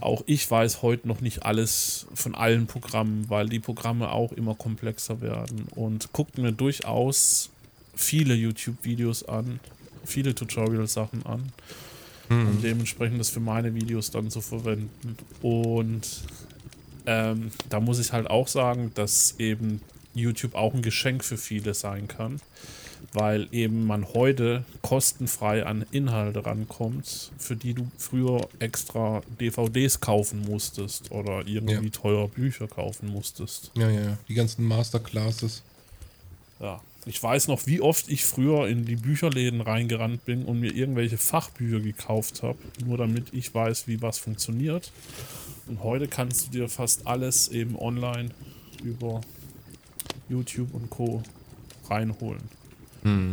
Auch ich weiß heute noch nicht alles von allen Programmen, weil die Programme auch immer komplexer werden. Und gucke mir durchaus viele YouTube-Videos an, viele Tutorial-Sachen an und dementsprechend das für meine Videos dann zu verwenden. Und ähm, da muss ich halt auch sagen, dass eben YouTube auch ein Geschenk für viele sein kann, weil eben man heute kostenfrei an Inhalte rankommt, für die du früher extra DVDs kaufen musstest oder irgendwie Ja. teuer Bücher kaufen musstest. Ja, ja, ja. Die ganzen Masterclasses. Ja. Ich weiß noch, wie oft ich früher in die Bücherläden reingerannt bin und mir irgendwelche Fachbücher gekauft habe, nur damit ich weiß, wie was funktioniert. Und heute kannst du dir fast alles eben online über YouTube und Co. reinholen.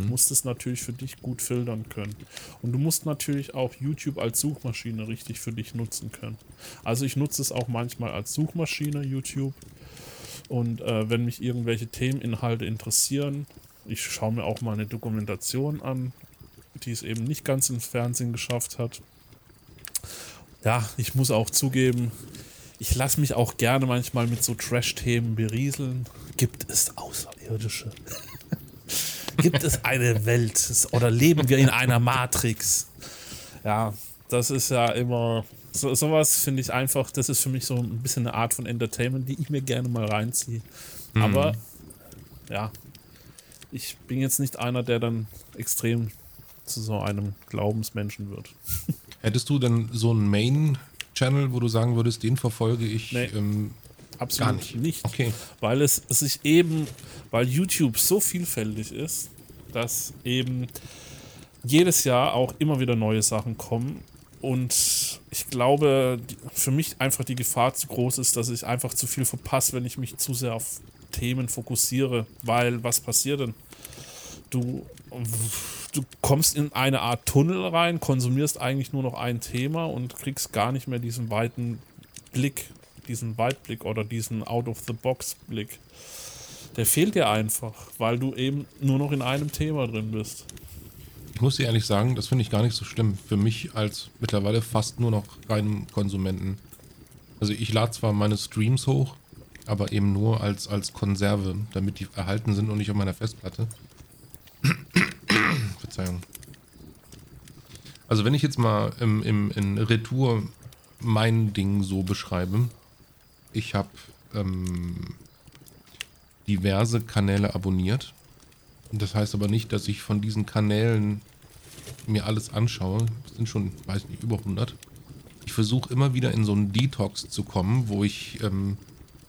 Du musst es natürlich für dich gut filtern können. Und du musst natürlich auch YouTube als Suchmaschine richtig für dich nutzen können. Also ich nutze es auch manchmal als Suchmaschine, YouTube. Und äh, wenn mich irgendwelche Themeninhalte interessieren, ich schaue mir auch mal eine Dokumentation an, die es eben nicht ganz ins Fernsehen geschafft hat. Ja, ich muss auch zugeben, ich lasse mich auch gerne manchmal mit so Trash-Themen berieseln. Gibt es Außerirdische? Gibt es eine Welt? Oder leben wir in einer Matrix? Ja, das ist ja immer. So, sowas finde ich einfach, das ist für mich so ein bisschen eine Art von Entertainment, die ich mir gerne mal reinziehe. Aber ja, ich bin jetzt nicht einer, der dann extrem zu so einem Glaubensmenschen wird. Hättest du denn so einen Channel, wo du sagen würdest, den verfolge ich Nee. ähm, Absolut Gar nicht. nicht. Okay. Weil es sich eben, weil YouTube so vielfältig ist, dass eben jedes Jahr auch immer wieder neue Sachen kommen. Und ich glaube, für mich einfach die Gefahr zu groß ist, dass ich einfach zu viel verpasse, wenn ich mich zu sehr auf Themen fokussiere. Weil was passiert denn? Du, du kommst in eine Art Tunnel rein, konsumierst eigentlich nur noch ein Thema und kriegst gar nicht mehr diesen weiten Blick, diesen Weitblick oder diesen Out-of-the-Box-Blick. Der fehlt dir einfach, weil du eben nur noch in einem Thema drin bist. Ich muss dir ehrlich sagen, das finde ich gar nicht so schlimm. Für mich als mittlerweile fast nur noch reinen Konsumenten. Also ich lade zwar meine Streams hoch, aber eben nur als, als Konserve, damit die erhalten sind und nicht auf meiner Festplatte. Verzeihung. Also wenn ich jetzt mal im, im, in Retour mein Ding so beschreibe, ich habe ähm, diverse Kanäle abonniert. Das heißt aber nicht, dass ich von diesen Kanälen mir alles anschaue. Das sind schon, weiß nicht, über 100. Ich versuche immer wieder in so einen Detox zu kommen, wo ich ähm,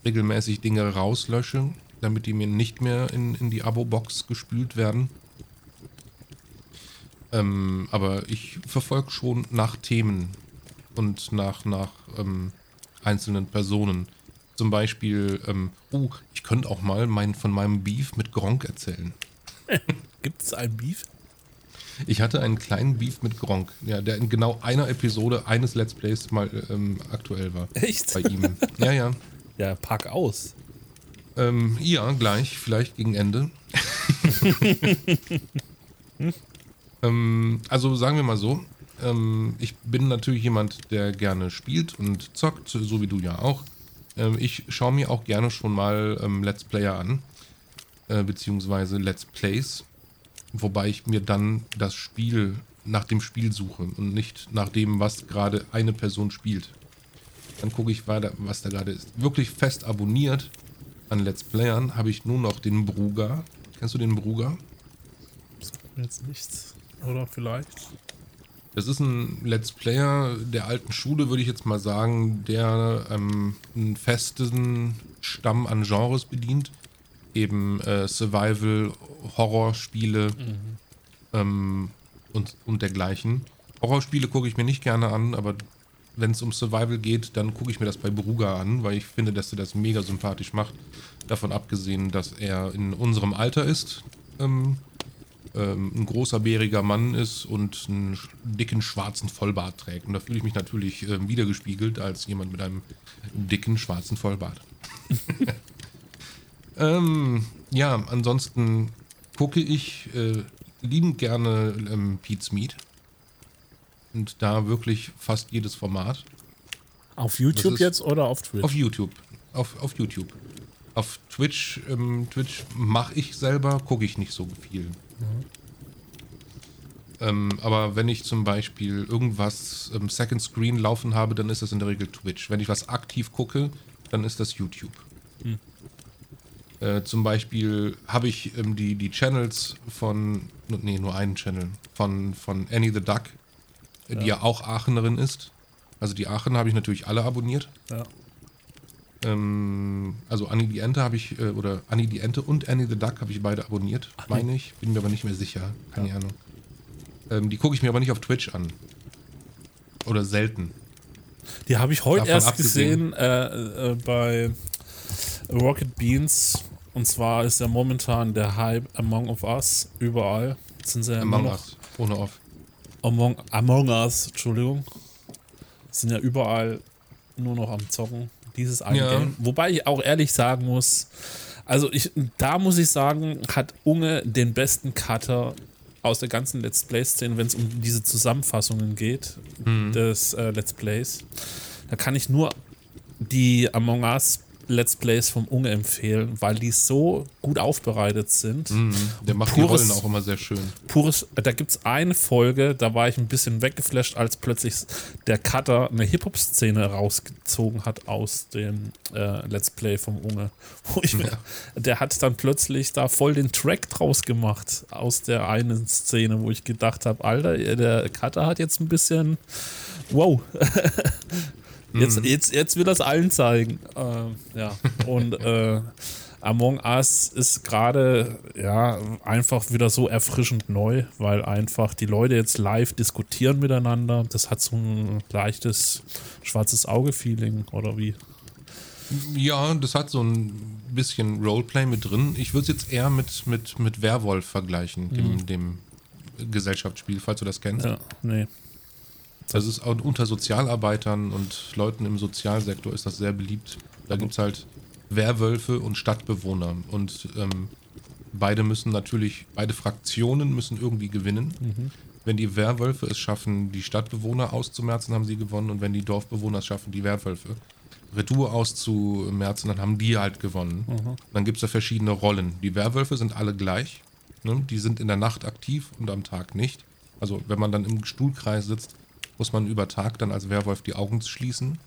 regelmäßig Dinge rauslösche, damit die mir nicht mehr in, in die Abo-Box gespült werden. Ähm, aber ich verfolge schon nach Themen und nach, nach ähm, einzelnen Personen. Zum Beispiel, ähm, oh, ich könnte auch mal mein, von meinem Beef mit Gronk erzählen. Gibt es ein Beef? Ich hatte einen kleinen Beef mit Gronk, ja, der in genau einer Episode eines Let's Plays mal ähm, aktuell war. Echt? Bei ihm. Ja, ja. Ja, pack aus. Ähm, ja, gleich, vielleicht gegen Ende. ähm, also sagen wir mal so, ähm, ich bin natürlich jemand, der gerne spielt und zockt, so wie du ja auch. Ähm, ich schaue mir auch gerne schon mal ähm, Let's Player an, äh, beziehungsweise Let's Plays, wobei ich mir dann das Spiel nach dem Spiel suche und nicht nach dem, was gerade eine Person spielt. Dann gucke ich weiter, was da gerade ist. Wirklich fest abonniert an Let's Playern habe ich nur noch den Bruger. Kennst du den Bruger? Jetzt nichts. Oder vielleicht? Das ist ein Let's Player der alten Schule, würde ich jetzt mal sagen, der ähm, einen festen Stamm an Genres bedient. Eben äh, Survival, Horrorspiele ähm, und, und dergleichen. Horrorspiele gucke ich mir nicht gerne an, aber wenn es um Survival geht, dann gucke ich mir das bei Bruger an, weil ich finde, dass er das mega sympathisch macht. Davon abgesehen, dass er in unserem Alter ist, ähm, ähm, ein großer, bäriger Mann ist und einen dicken, schwarzen Vollbart trägt. Und da fühle ich mich natürlich ähm, wiedergespiegelt als jemand mit einem dicken, schwarzen Vollbart. ähm, ja, ansonsten gucke ich äh, liebend gerne ähm, Pete's Meat. Und da wirklich fast jedes Format. Auf YouTube jetzt oder auf Twitch? Auf YouTube. Auf, auf YouTube. Auf Twitch, ähm, Twitch mache ich selber, gucke ich nicht so viel. Ähm, aber wenn ich zum Beispiel irgendwas ähm, Second Screen laufen habe, dann ist das in der Regel Twitch. Wenn ich was aktiv gucke, dann ist das YouTube. Äh, zum Beispiel habe ich ähm, die, die Channels von, nee, nur einen Channel, von, von Annie the Duck, äh, die ja auch Aachenerin ist. Also die Aachen habe ich natürlich alle abonniert. ja. Ähm, also Annie die Ente habe ich, äh, oder Annie die Ente und Annie the Duck habe ich beide abonniert, meine ich. Bin mir aber nicht mehr sicher, keine Ahnung. Ähm, die gucke ich mir aber nicht auf Twitch an. Oder selten. Die habe ich heute Davon erst abgesehen. gesehen äh, äh, bei Rocket Beans. Und zwar ist ja momentan der Hype Among of Us überall. Sind sie ja Among Us, ohne Off. Among, Among Us, Entschuldigung. Sind ja überall nur noch am Zocken. Dieses eine Ja. Game. Wobei ich auch ehrlich sagen muss, also ich, da muss ich sagen, hat Unge den besten Cutter aus der ganzen Let's Play-Szene, wenn es um diese Zusammenfassungen geht des äh, Let's Plays. Da kann ich nur die Among Us Let's Plays vom Unge empfehlen, weil die so gut aufbereitet sind Mhm. Der macht die Pures- Rollen auch immer sehr schön. pures, da gibt es eine Folge, da war ich ein bisschen weggeflasht, als plötzlich der Cutter eine Hip-Hop-Szene rausgezogen hat aus dem äh, Let's Play vom Unge. Wo ich mir, Der hat dann plötzlich da voll den Track draus gemacht aus der einen Szene, wo ich gedacht habe, Alter, der Cutter hat jetzt ein bisschen, wow, Jetzt, mhm. jetzt, jetzt will das allen zeigen. Äh, ja. Und äh, Among Us ist gerade ja einfach wieder so erfrischend neu, weil einfach die Leute jetzt live diskutieren miteinander. Das hat so ein leichtes schwarzes Auge-Feeling, oder wie? Ja, das hat so ein bisschen Roleplay mit drin. Ich würde es jetzt eher mit, mit, mit Werwolf vergleichen, dem, mhm. dem Gesellschaftsspiel, falls du das kennst. Ja, nee. Das ist auch unter Sozialarbeitern und Leuten im Sozialsektor ist das sehr beliebt. Da gibt es halt Werwölfe und Stadtbewohner. Und ähm, beide müssen natürlich, beide Fraktionen müssen irgendwie gewinnen. Mhm. Wenn die Werwölfe es schaffen, die Stadtbewohner auszumerzen, haben sie gewonnen. Und wenn die Dorfbewohner es schaffen, die Werwölfe Retour auszumerzen, dann haben die halt gewonnen. Mhm. Dann gibt es da verschiedene Rollen. Die Werwölfe sind alle gleich. Ne? Die sind in der Nacht aktiv und am Tag nicht. Also wenn man dann im Stuhlkreis sitzt, muss man über Tag dann als Werwolf die Augen schließen.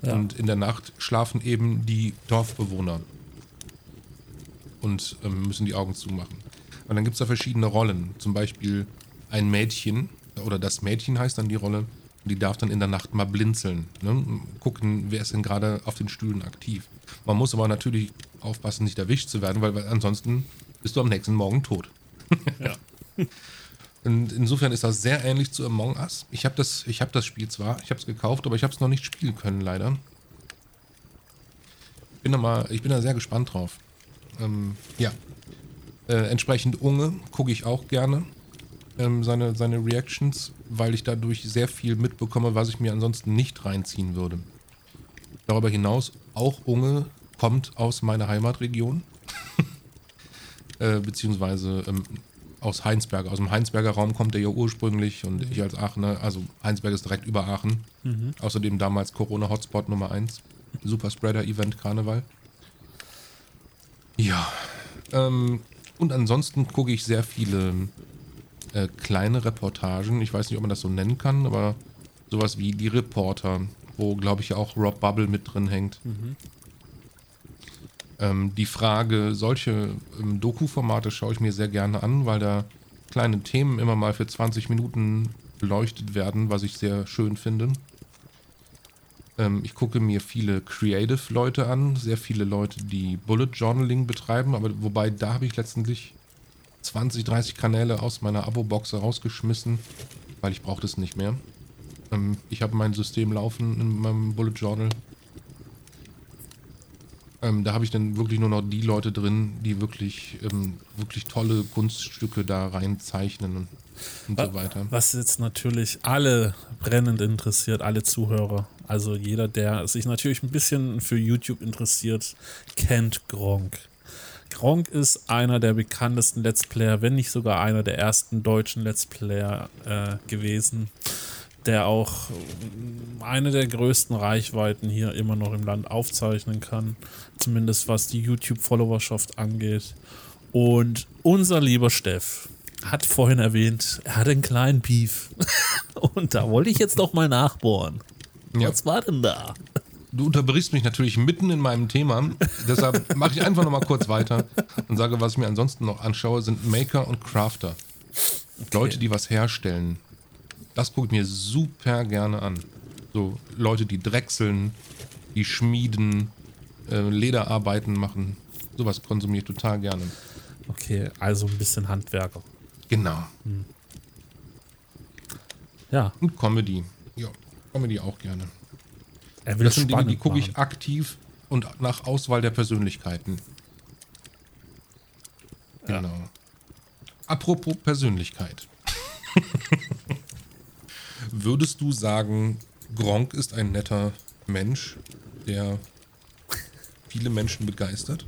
Ja. Und in der Nacht schlafen eben die Dorfbewohner und ähm, müssen die Augen zumachen. Und dann gibt es da verschiedene Rollen. Zum Beispiel ein Mädchen, oder das Mädchen heißt dann die Rolle, die darf dann in der Nacht mal blinzeln. Ne? Gucken, wer ist denn gerade auf den Stühlen aktiv. Man muss aber natürlich aufpassen, nicht erwischt zu werden, weil, weil ansonsten bist du am nächsten Morgen tot. ja. Und insofern ist das sehr ähnlich zu Among Us. Ich habe das, hab das Spiel zwar, ich habe es gekauft, aber ich habe es noch nicht spielen können, leider. Bin da mal, ich bin da sehr gespannt drauf. Ähm, ja. Äh, entsprechend Unge gucke ich auch gerne. Ähm, seine, seine Reactions, weil ich dadurch sehr viel mitbekomme, was ich mir ansonsten nicht reinziehen würde. Darüber hinaus, auch Unge kommt aus meiner Heimatregion. äh, beziehungsweise ähm, aus Heinsberg. Aus dem Heinsberger Raum kommt er ja ursprünglich und mhm. ich als Aachener, also Heinsberg ist direkt über Aachen. Mhm. Außerdem damals Corona-Hotspot Nummer 1. Superspreader-Event Karneval. Ja. Ähm, und ansonsten gucke ich sehr viele äh, kleine Reportagen. Ich weiß nicht, ob man das so nennen kann, aber sowas wie die Reporter, wo glaube ich auch Rob Bubble mit drin hängt. Mhm. Ähm, die Frage, solche ähm, Doku-Formate schaue ich mir sehr gerne an, weil da kleine Themen immer mal für 20 Minuten beleuchtet werden, was ich sehr schön finde. Ähm, ich gucke mir viele Creative-Leute an, sehr viele Leute, die Bullet Journaling betreiben, aber wobei da habe ich letztendlich 20, 30 Kanäle aus meiner Abo-Box rausgeschmissen, weil ich brauche das nicht mehr. Ähm, ich habe mein System laufen in meinem Bullet Journal ähm, da habe ich dann wirklich nur noch die Leute drin, die wirklich, ähm, wirklich tolle Kunststücke da reinzeichnen und, und was, so weiter. Was jetzt natürlich alle brennend interessiert, alle Zuhörer. Also jeder, der sich natürlich ein bisschen für YouTube interessiert, kennt Gronk. Gronk ist einer der bekanntesten Let's Player, wenn nicht sogar einer der ersten deutschen Let's Player äh, gewesen der auch eine der größten Reichweiten hier immer noch im Land aufzeichnen kann. Zumindest was die YouTube-Followerschaft angeht. Und unser lieber Steff hat vorhin erwähnt, er hat einen kleinen Beef. Und da wollte ich jetzt doch mal nachbohren. Ja. Was war denn da? Du unterbrichst mich natürlich mitten in meinem Thema. Deshalb mache ich einfach nochmal kurz weiter und sage, was ich mir ansonsten noch anschaue, sind Maker und Crafter. Okay. Leute, die was herstellen das gucke ich mir super gerne an. So Leute, die drechseln, die schmieden, äh, Lederarbeiten machen. Sowas konsumiere ich total gerne. Okay, also ein bisschen Handwerker. Genau. Hm. Ja. Und Comedy. Ja, Comedy auch gerne. das sind Dinge, die gucke ich aktiv und nach Auswahl der Persönlichkeiten. Genau. Ja. Apropos Persönlichkeit. Würdest du sagen, Gronk ist ein netter Mensch, der viele Menschen begeistert?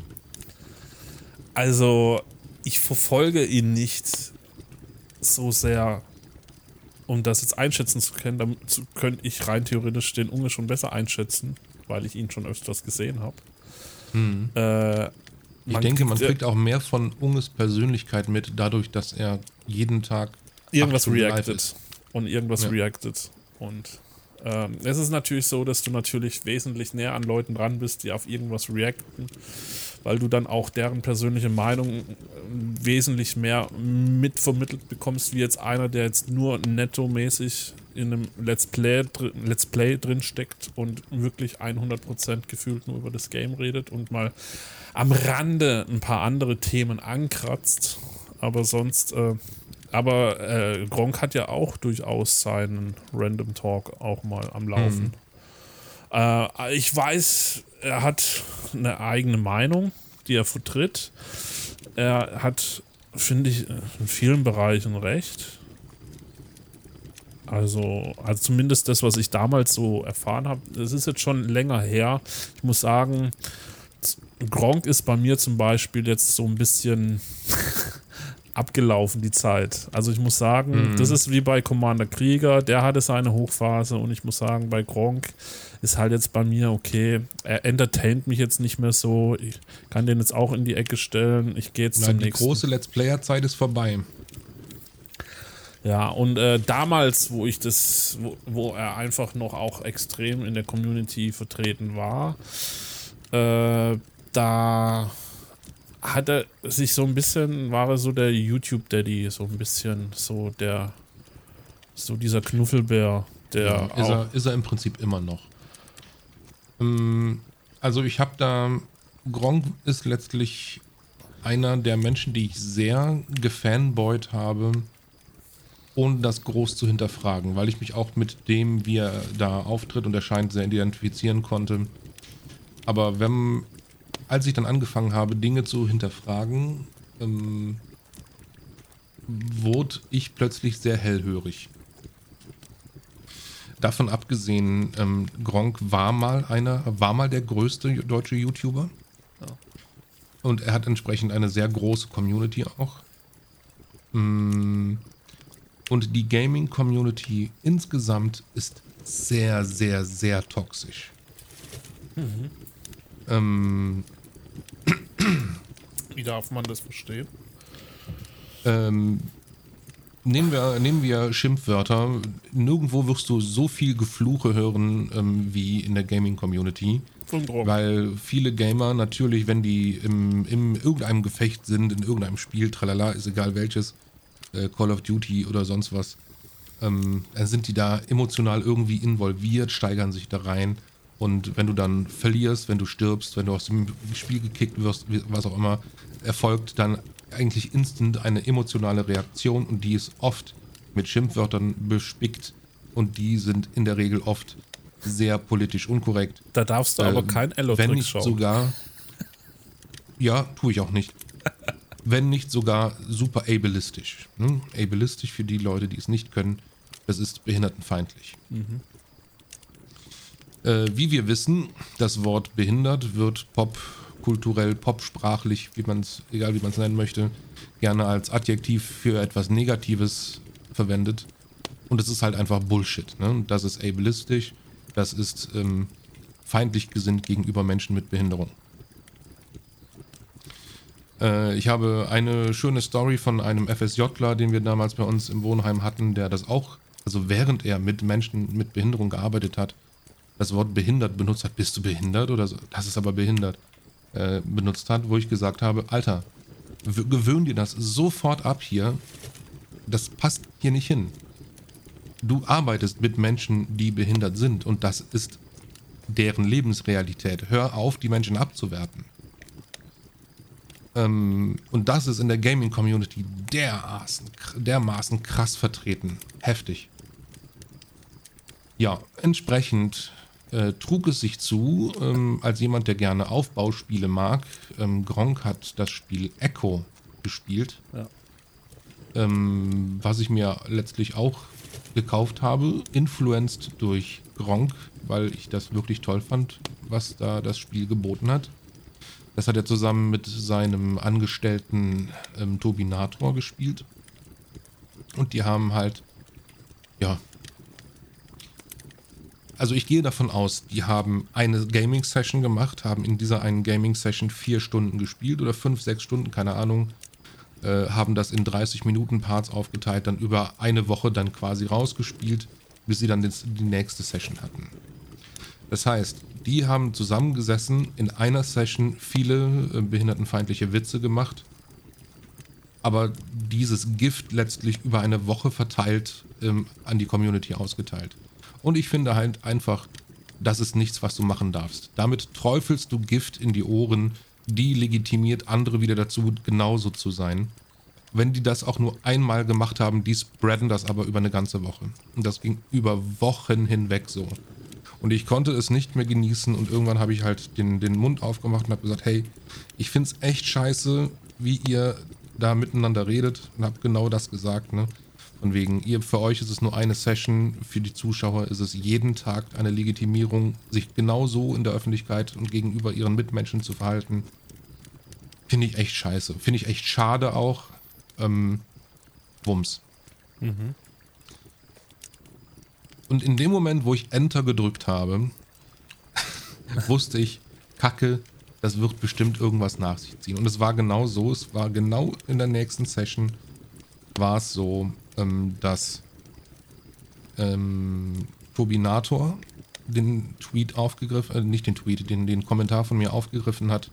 Also, ich verfolge ihn nicht so sehr, um das jetzt einschätzen zu können. Dazu könnte ich rein theoretisch den Unge schon besser einschätzen, weil ich ihn schon öfters gesehen habe. Hm. Äh, ich denke, man kriegt auch mehr von Unges Persönlichkeit mit, dadurch, dass er jeden Tag irgendwas reactet und irgendwas ja. reactet. Und ähm, es ist natürlich so, dass du natürlich wesentlich näher an Leuten dran bist, die auf irgendwas reacten, weil du dann auch deren persönliche Meinung äh, wesentlich mehr mitvermittelt bekommst, wie jetzt einer, der jetzt nur nettomäßig in einem Let's Play, Let's Play drin steckt und wirklich 100% gefühlt nur über das Game redet und mal am Rande ein paar andere Themen ankratzt. Aber sonst, äh, aber äh, Gronk hat ja auch durchaus seinen Random Talk auch mal am Laufen. Mhm. Äh, ich weiß, er hat eine eigene Meinung, die er vertritt. Er hat, finde ich, in vielen Bereichen recht. Also, also zumindest das, was ich damals so erfahren habe, das ist jetzt schon länger her. Ich muss sagen, Gronk ist bei mir zum Beispiel jetzt so ein bisschen abgelaufen, die Zeit. Also ich muss sagen, mhm. das ist wie bei Commander Krieger, der hatte seine Hochphase und ich muss sagen, bei Gronk ist halt jetzt bei mir okay, er entertaint mich jetzt nicht mehr so, ich kann den jetzt auch in die Ecke stellen, ich gehe jetzt Nein, zum die nächsten. Die große Let's Player-Zeit ist vorbei. Ja, und äh, damals, wo ich das, wo, wo, er einfach noch auch extrem in der Community vertreten war, äh, da hat er sich so ein bisschen, war er so der YouTube-Daddy, so ein bisschen so der, so dieser Knuffelbär, der. Ja, ist, er, ist er im Prinzip immer noch. Ähm, also ich habe da, Gronk ist letztlich einer der Menschen, die ich sehr gefanboyt habe, ohne das groß zu hinterfragen, weil ich mich auch mit dem, wie er da auftritt und erscheint, sehr identifizieren konnte. Aber wenn, als ich dann angefangen habe, Dinge zu hinterfragen, ähm, wurde ich plötzlich sehr hellhörig. Davon abgesehen, ähm, Gronk war mal einer, war mal der größte deutsche YouTuber. Ja. Und er hat entsprechend eine sehr große Community auch. Mm, und die Gaming-Community insgesamt ist sehr, sehr, sehr toxisch. Mhm. Ähm, Wie darf man das verstehen? Ähm, nehmen, wir, nehmen wir Schimpfwörter. Nirgendwo wirst du so viel Gefluche hören ähm, wie in der Gaming-Community. Weil viele Gamer natürlich, wenn die im, im irgendeinem Gefecht sind, in irgendeinem Spiel, tralala, ist egal welches, äh, Call of Duty oder sonst was, ähm, dann sind die da emotional irgendwie involviert, steigern sich da rein. Und wenn du dann verlierst, wenn du stirbst, wenn du aus dem Spiel gekickt wirst, was auch immer, erfolgt dann eigentlich instant eine emotionale Reaktion und die ist oft mit Schimpfwörtern bespickt und die sind in der Regel oft sehr politisch unkorrekt. Da darfst du äh, aber kein Elo Wenn nicht schauen. sogar. Ja, tue ich auch nicht wenn nicht sogar super ableistisch. Ne? Ableistisch für die Leute, die es nicht können, das ist behindertenfeindlich. Mhm. Äh, wie wir wissen, das Wort behindert wird popkulturell, popsprachlich, wie man es, egal wie man es nennen möchte, gerne als Adjektiv für etwas Negatives verwendet. Und es ist halt einfach Bullshit. Ne? Das ist ableistisch, das ist ähm, feindlich gesinnt gegenüber Menschen mit Behinderung. Äh, ich habe eine schöne Story von einem FSJler, den wir damals bei uns im Wohnheim hatten, der das auch, also während er mit Menschen mit Behinderung gearbeitet hat, das Wort behindert benutzt hat. Bist du behindert oder so? Das ist aber behindert. Äh, benutzt hat, wo ich gesagt habe, Alter, gewöhn dir das sofort ab hier. Das passt hier nicht hin. Du arbeitest mit Menschen, die behindert sind und das ist deren Lebensrealität. Hör auf, die Menschen abzuwerten. Ähm, und das ist in der Gaming-Community dermaßen, dermaßen krass vertreten. Heftig. Ja, entsprechend äh, trug es sich zu, ähm, als jemand, der gerne Aufbauspiele mag. Ähm, Gronk hat das Spiel Echo gespielt. Ja. Ähm, was ich mir letztlich auch gekauft habe, influenced durch Gronk, weil ich das wirklich toll fand, was da das Spiel geboten hat. Das hat er zusammen mit seinem Angestellten ähm, Turbinator gespielt. Und die haben halt, ja. Also ich gehe davon aus, die haben eine Gaming-Session gemacht, haben in dieser einen Gaming-Session vier Stunden gespielt oder fünf, sechs Stunden, keine Ahnung. Äh, haben das in 30 Minuten Parts aufgeteilt, dann über eine Woche dann quasi rausgespielt, bis sie dann die nächste Session hatten. Das heißt, die haben zusammengesessen, in einer Session viele äh, behindertenfeindliche Witze gemacht. aber dieses Gift letztlich über eine Woche verteilt ähm, an die Community ausgeteilt. Und ich finde halt einfach, das ist nichts, was du machen darfst. Damit träufelst du Gift in die Ohren, die legitimiert andere wieder dazu, genauso zu sein. Wenn die das auch nur einmal gemacht haben, die spreaden das aber über eine ganze Woche. Und das ging über Wochen hinweg so. Und ich konnte es nicht mehr genießen und irgendwann habe ich halt den, den Mund aufgemacht und habe gesagt, hey, ich finde es echt scheiße, wie ihr da miteinander redet und habe genau das gesagt, ne? Von wegen, ihr, für euch ist es nur eine Session, für die Zuschauer ist es jeden Tag eine Legitimierung, sich genauso in der Öffentlichkeit und gegenüber ihren Mitmenschen zu verhalten. Finde ich echt scheiße. Finde ich echt schade auch. Ähm, Wumms. Mhm. Und in dem Moment, wo ich Enter gedrückt habe, wusste ich, Kacke, das wird bestimmt irgendwas nach sich ziehen. Und es war genau so, es war genau in der nächsten Session, war es so, ähm, dass ähm, Turbinator den Tweet aufgegriffen, äh, nicht den Tweet, den, den Kommentar von mir aufgegriffen hat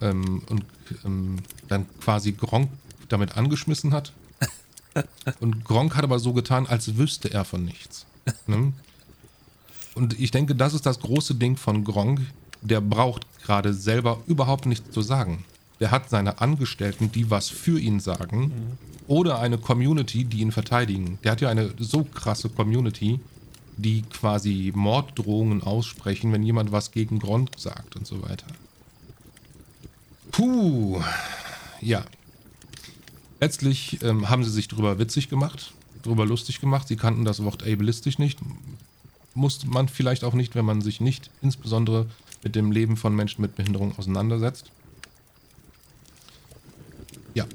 ähm, und ähm, dann quasi Gronk damit angeschmissen hat. Und Gronk hat aber so getan, als wüsste er von nichts. Ne? Und ich denke, das ist das große Ding von Gronk der braucht gerade selber überhaupt nichts zu sagen. Der hat seine Angestellten, die was für ihn sagen, mhm. Oder eine Community, die ihn verteidigen. Der hat ja eine so krasse Community, die quasi Morddrohungen aussprechen, wenn jemand was gegen Grund sagt und so weiter. Puh. Ja. Letztlich ähm, haben sie sich darüber witzig gemacht, darüber lustig gemacht. Sie kannten das Wort ableistisch nicht. Muss man vielleicht auch nicht, wenn man sich nicht insbesondere mit dem Leben von Menschen mit Behinderung auseinandersetzt. Ja,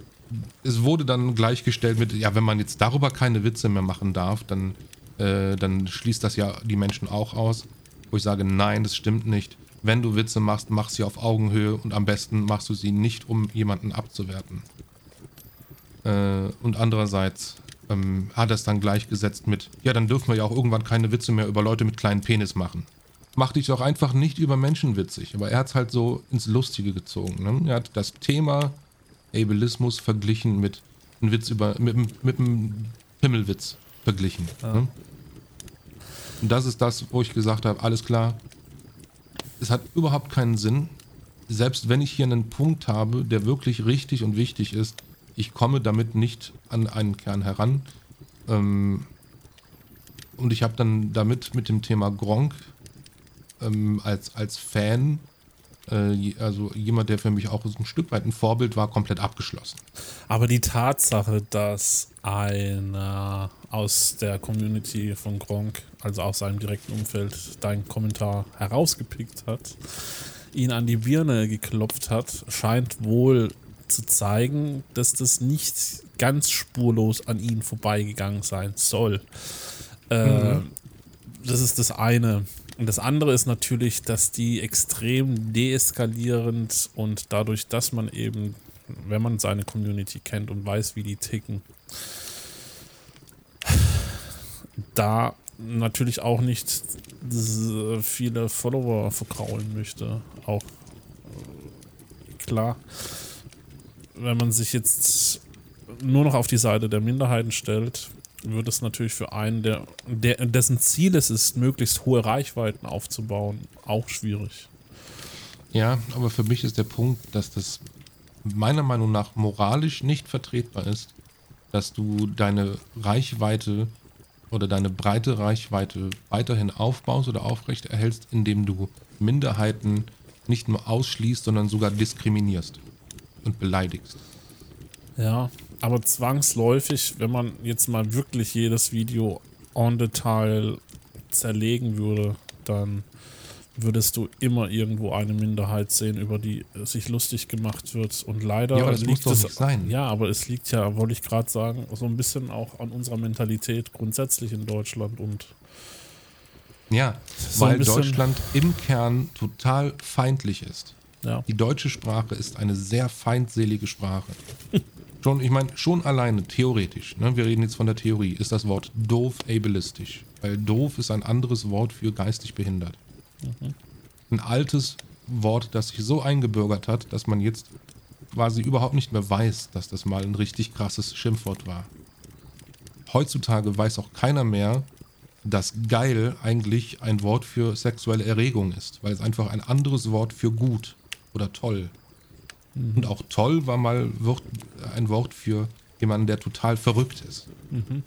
es wurde dann gleichgestellt mit, ja, wenn man jetzt darüber keine Witze mehr machen darf, dann, äh, dann schließt das ja die Menschen auch aus. Wo ich sage, nein, das stimmt nicht. Wenn du Witze machst, mach sie auf Augenhöhe und am besten machst du sie nicht, um jemanden abzuwerten. Äh, und andererseits ähm, hat er es dann gleichgesetzt mit, ja, dann dürfen wir ja auch irgendwann keine Witze mehr über Leute mit kleinen Penis machen mach dich doch einfach nicht über Menschen witzig. Aber er hat es halt so ins Lustige gezogen. Ne? Er hat das Thema Ableismus verglichen mit einem Witz über, mit, mit einem Pimmelwitz verglichen. Ja. Ne? Und das ist das, wo ich gesagt habe, alles klar, es hat überhaupt keinen Sinn. Selbst wenn ich hier einen Punkt habe, der wirklich richtig und wichtig ist, ich komme damit nicht an einen Kern heran. Ähm, und ich habe dann damit mit dem Thema Gronk ähm, als, als Fan, also jemand, der für mich auch ein Stück weit ein Vorbild war, komplett abgeschlossen. Aber die Tatsache, dass einer aus der Community von Gronk, also aus seinem direkten Umfeld, deinen Kommentar herausgepickt hat, ihn an die Birne geklopft hat, scheint wohl zu zeigen, dass das nicht ganz spurlos an ihn vorbeigegangen sein soll. Äh, mhm. Das ist das eine. Und das andere ist natürlich, dass die extrem deeskalierend und dadurch, dass man eben, wenn man seine Community kennt und weiß, wie die ticken, da natürlich auch nicht viele Follower verkraulen möchte. Auch klar, wenn man sich jetzt nur noch auf die Seite der Minderheiten stellt, wird es natürlich für einen, der, der, dessen Ziel es ist, möglichst hohe Reichweiten aufzubauen, auch schwierig. Ja, aber für mich ist der Punkt, dass das meiner Meinung nach moralisch nicht vertretbar ist, dass du deine Reichweite oder deine breite Reichweite weiterhin aufbaust oder aufrecht erhältst, indem du Minderheiten nicht nur ausschließt, sondern sogar diskriminierst und beleidigst. Ja, aber zwangsläufig, wenn man jetzt mal wirklich jedes Video on Detail zerlegen würde, dann würdest du immer irgendwo eine Minderheit sehen, über die sich lustig gemacht wird. Und leider ja, liegt es sein. Ja, aber es liegt ja, wollte ich gerade sagen, so ein bisschen auch an unserer Mentalität grundsätzlich in Deutschland und ja, so weil Deutschland im Kern total feindlich ist. Ja. Die deutsche Sprache ist eine sehr feindselige Sprache. Schon, ich meine, schon alleine, theoretisch, ne, wir reden jetzt von der Theorie, ist das Wort doof ableistisch. Weil doof ist ein anderes Wort für geistig behindert. Mhm. Ein altes Wort, das sich so eingebürgert hat, dass man jetzt quasi überhaupt nicht mehr weiß, dass das mal ein richtig krasses Schimpfwort war. Heutzutage weiß auch keiner mehr, dass geil eigentlich ein Wort für sexuelle Erregung ist, weil es einfach ein anderes Wort für gut oder toll. Mhm. Und auch toll war mal ein Wort für jemanden, der total verrückt ist. Mhm.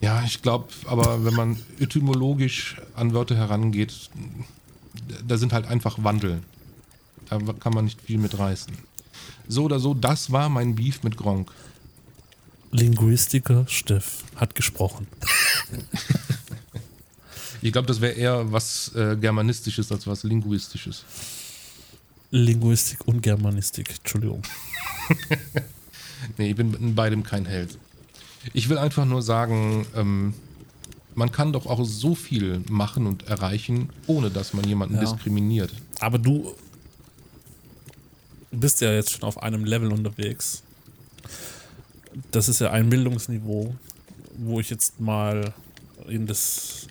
Ja, ich glaube, aber wenn man etymologisch an Wörter herangeht, da sind halt einfach Wandel. Da kann man nicht viel mit reißen. So oder so, das war mein Beef mit Gronk. Linguistiker Steff hat gesprochen. ich glaube, das wäre eher was äh, Germanistisches als was Linguistisches. Linguistik und Germanistik, Entschuldigung. nee, ich bin in beidem kein Held. Ich will einfach nur sagen, ähm, man kann doch auch so viel machen und erreichen, ohne dass man jemanden ja. diskriminiert. Aber du bist ja jetzt schon auf einem Level unterwegs. Das ist ja ein Bildungsniveau, wo ich jetzt mal in das,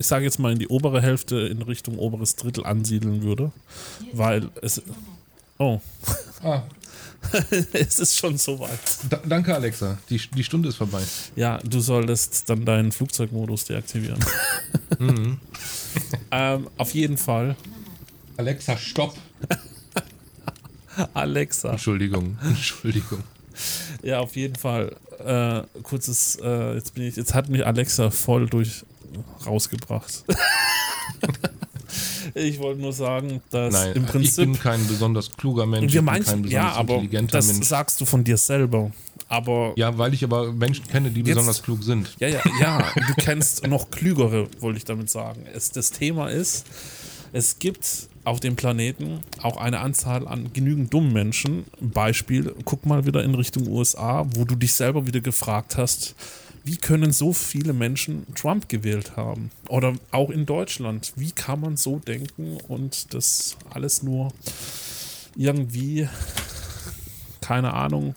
ich sage jetzt mal in die obere Hälfte in Richtung oberes Drittel ansiedeln würde, weil es, oh, ah. es ist schon soweit. Da, danke, Alexa. Die, die Stunde ist vorbei. Ja, du solltest dann deinen Flugzeugmodus deaktivieren. mhm. ähm, auf jeden Fall. Alexa, stopp. Alexa. Entschuldigung, Entschuldigung. Ja, auf jeden Fall. Äh, kurzes, äh, jetzt bin ich, jetzt hat mich Alexa voll durch rausgebracht. Ich wollte nur sagen, dass Nein, im Prinzip. Ich bin kein besonders kluger Mensch. Wir meinen, ja, aber das Mensch. sagst du von dir selber. Aber ja, weil ich aber Menschen kenne, die jetzt, besonders klug sind. Ja, ja, ja. du kennst noch klügere, wollte ich damit sagen. Es, das Thema ist, es gibt auf dem Planeten auch eine Anzahl an genügend dummen Menschen. Beispiel, guck mal wieder in Richtung USA, wo du dich selber wieder gefragt hast, wie können so viele Menschen Trump gewählt haben? Oder auch in Deutschland, wie kann man so denken und das alles nur irgendwie, keine Ahnung,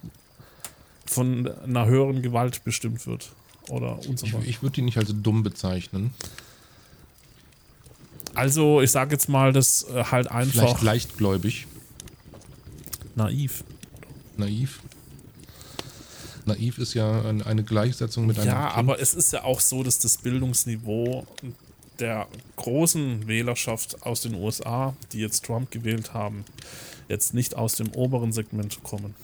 von einer höheren Gewalt bestimmt wird? Oder und so Ich, ich würde ihn nicht als dumm bezeichnen. Also, ich sage jetzt mal, das äh, halt einfach. Vielleicht leichtgläubig. Naiv. Naiv. Naiv ist ja eine Gleichsetzung mit einem. Ja, kind. aber es ist ja auch so, dass das Bildungsniveau der großen Wählerschaft aus den USA, die jetzt Trump gewählt haben, jetzt nicht aus dem oberen Segment kommen.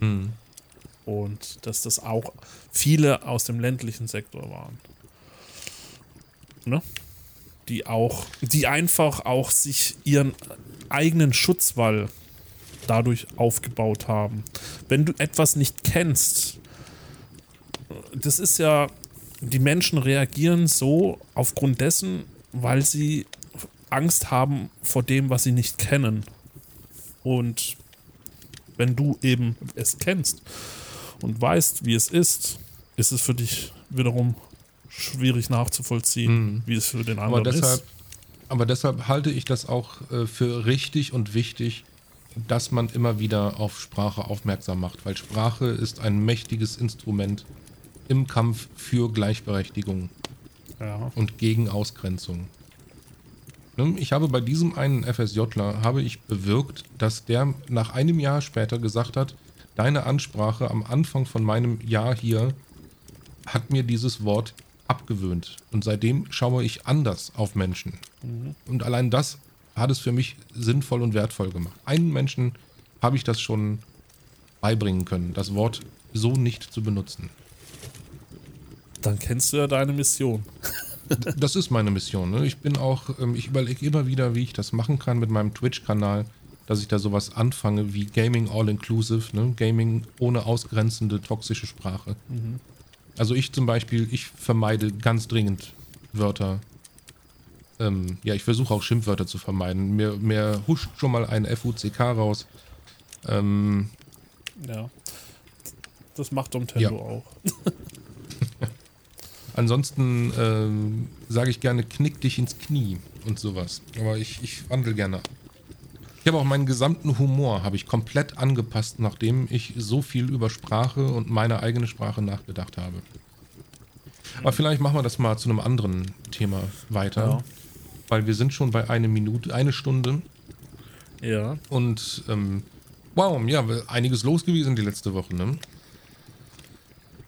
Hm. Und dass das auch viele aus dem ländlichen Sektor waren. Ne? Die auch, die einfach auch sich ihren eigenen Schutzwall dadurch aufgebaut haben. Wenn du etwas nicht kennst, das ist ja, die Menschen reagieren so aufgrund dessen, weil sie Angst haben vor dem, was sie nicht kennen. Und wenn du eben es kennst und weißt, wie es ist, ist es für dich wiederum schwierig nachzuvollziehen, mhm. wie es für den anderen aber deshalb, ist. Aber deshalb halte ich das auch äh, für richtig und wichtig, dass man immer wieder auf Sprache aufmerksam macht, weil Sprache ist ein mächtiges Instrument im Kampf für Gleichberechtigung ja. und gegen Ausgrenzung. Ich habe bei diesem einen FSJler habe ich bewirkt, dass der nach einem Jahr später gesagt hat, deine Ansprache am Anfang von meinem Jahr hier hat mir dieses Wort abgewöhnt. Und seitdem schaue ich anders auf Menschen. Mhm. Und allein das hat es für mich sinnvoll und wertvoll gemacht. Einen Menschen habe ich das schon beibringen können, das Wort so nicht zu benutzen. Dann kennst du ja deine Mission. das ist meine Mission. Ne? Ich bin auch, ähm, ich überlege immer wieder, wie ich das machen kann mit meinem Twitch-Kanal, dass ich da sowas anfange wie Gaming All Inclusive, ne? Gaming ohne ausgrenzende toxische Sprache. Mhm. Also ich zum Beispiel, ich vermeide ganz dringend Wörter, ähm, ja, ich versuche auch Schimpfwörter zu vermeiden. Mir, mir huscht schon mal ein FUCK raus. Ähm, ja. Das macht Domtendo ja. auch. Ansonsten ähm, sage ich gerne, knick dich ins Knie und sowas. Aber ich, ich wandle gerne Ich habe auch meinen gesamten Humor habe ich komplett angepasst, nachdem ich so viel über Sprache und meine eigene Sprache nachgedacht habe. Aber vielleicht machen wir das mal zu einem anderen Thema weiter. Ja weil wir sind schon bei einer Minute, eine Stunde. Ja. Und ähm, wow, ja, einiges los gewesen die letzte Woche, ne?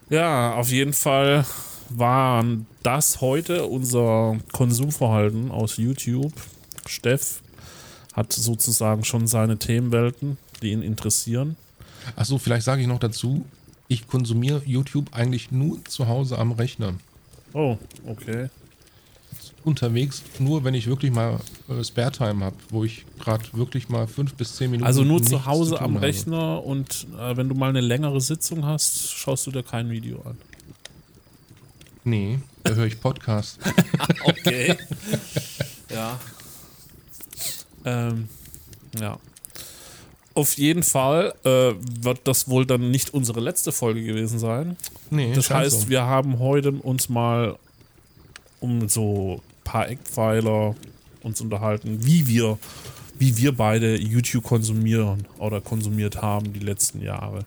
Ja, auf jeden Fall war das heute unser Konsumverhalten aus YouTube. Steff hat sozusagen schon seine Themenwelten, die ihn interessieren. Achso, vielleicht sage ich noch dazu, ich konsumiere YouTube eigentlich nur zu Hause am Rechner. Oh, okay. Unterwegs, nur wenn ich wirklich mal äh, Spare-Time habe, wo ich gerade wirklich mal fünf bis zehn Minuten. Also nur zu Hause am habe. Rechner und äh, wenn du mal eine längere Sitzung hast, schaust du dir kein Video an. Nee, da höre ich Podcast. Okay. ja. Ähm, ja. Auf jeden Fall äh, wird das wohl dann nicht unsere letzte Folge gewesen sein. Nee, Das heißt, so. wir haben heute uns mal um so paar Eckpfeiler uns unterhalten, wie wir, wie wir beide YouTube konsumieren oder konsumiert haben die letzten Jahre.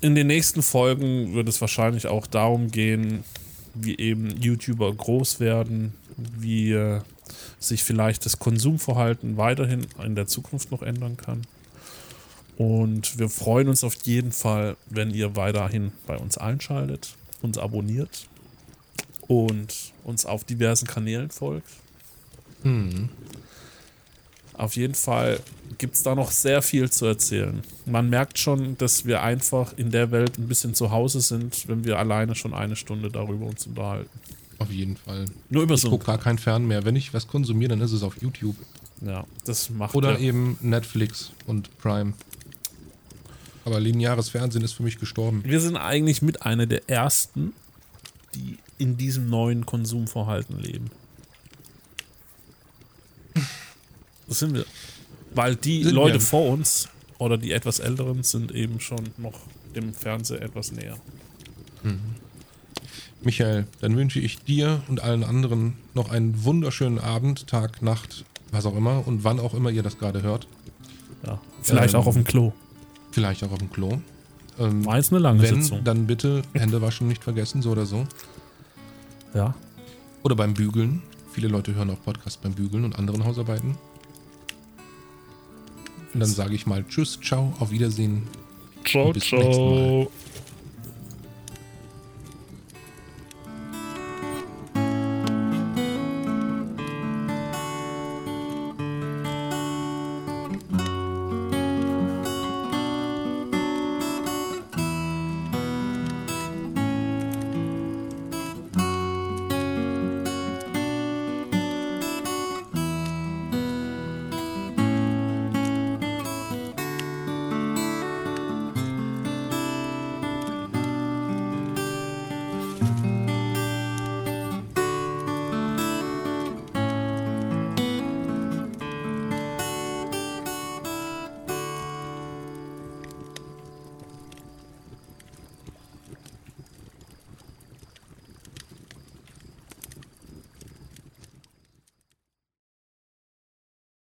In den nächsten Folgen wird es wahrscheinlich auch darum gehen, wie eben YouTuber groß werden, wie äh, sich vielleicht das Konsumverhalten weiterhin in der Zukunft noch ändern kann. Und wir freuen uns auf jeden Fall, wenn ihr weiterhin bei uns einschaltet, uns abonniert und uns auf diversen Kanälen folgt. Hm. Auf jeden Fall gibt es da noch sehr viel zu erzählen. Man merkt schon, dass wir einfach in der Welt ein bisschen zu Hause sind, wenn wir alleine schon eine Stunde darüber uns unterhalten. Auf jeden Fall. Nur über Ich so. gucke gar kein Fern mehr. Wenn ich was konsumiere, dann ist es auf YouTube. Ja, das macht Oder ja, eben Netflix und Prime. Aber lineares Fernsehen ist für mich gestorben. Wir sind eigentlich mit einer der ersten, die in diesem neuen Konsumverhalten leben. Das sind wir. Weil die Sind Leute wir. vor uns oder die etwas älteren sind eben schon noch dem Fernseher etwas näher. Michael, dann wünsche ich dir und allen anderen noch einen wunderschönen Abend, Tag, Nacht, was auch immer und wann auch immer ihr das gerade hört. Ja. Vielleicht Ähm, auch auf dem Klo. Vielleicht auch auf dem Klo. Ähm, War jetzt eine lange wenn, Sitzung. dann bitte Hände waschen nicht vergessen, so oder so. Ja. Oder beim Bügeln. Viele Leute hören auch Podcasts beim Bügeln und anderen Hausarbeiten. Und dann sage ich mal Tschüss, ciao, auf Wiedersehen. Ciao, bis zum nächsten Mal. ciao.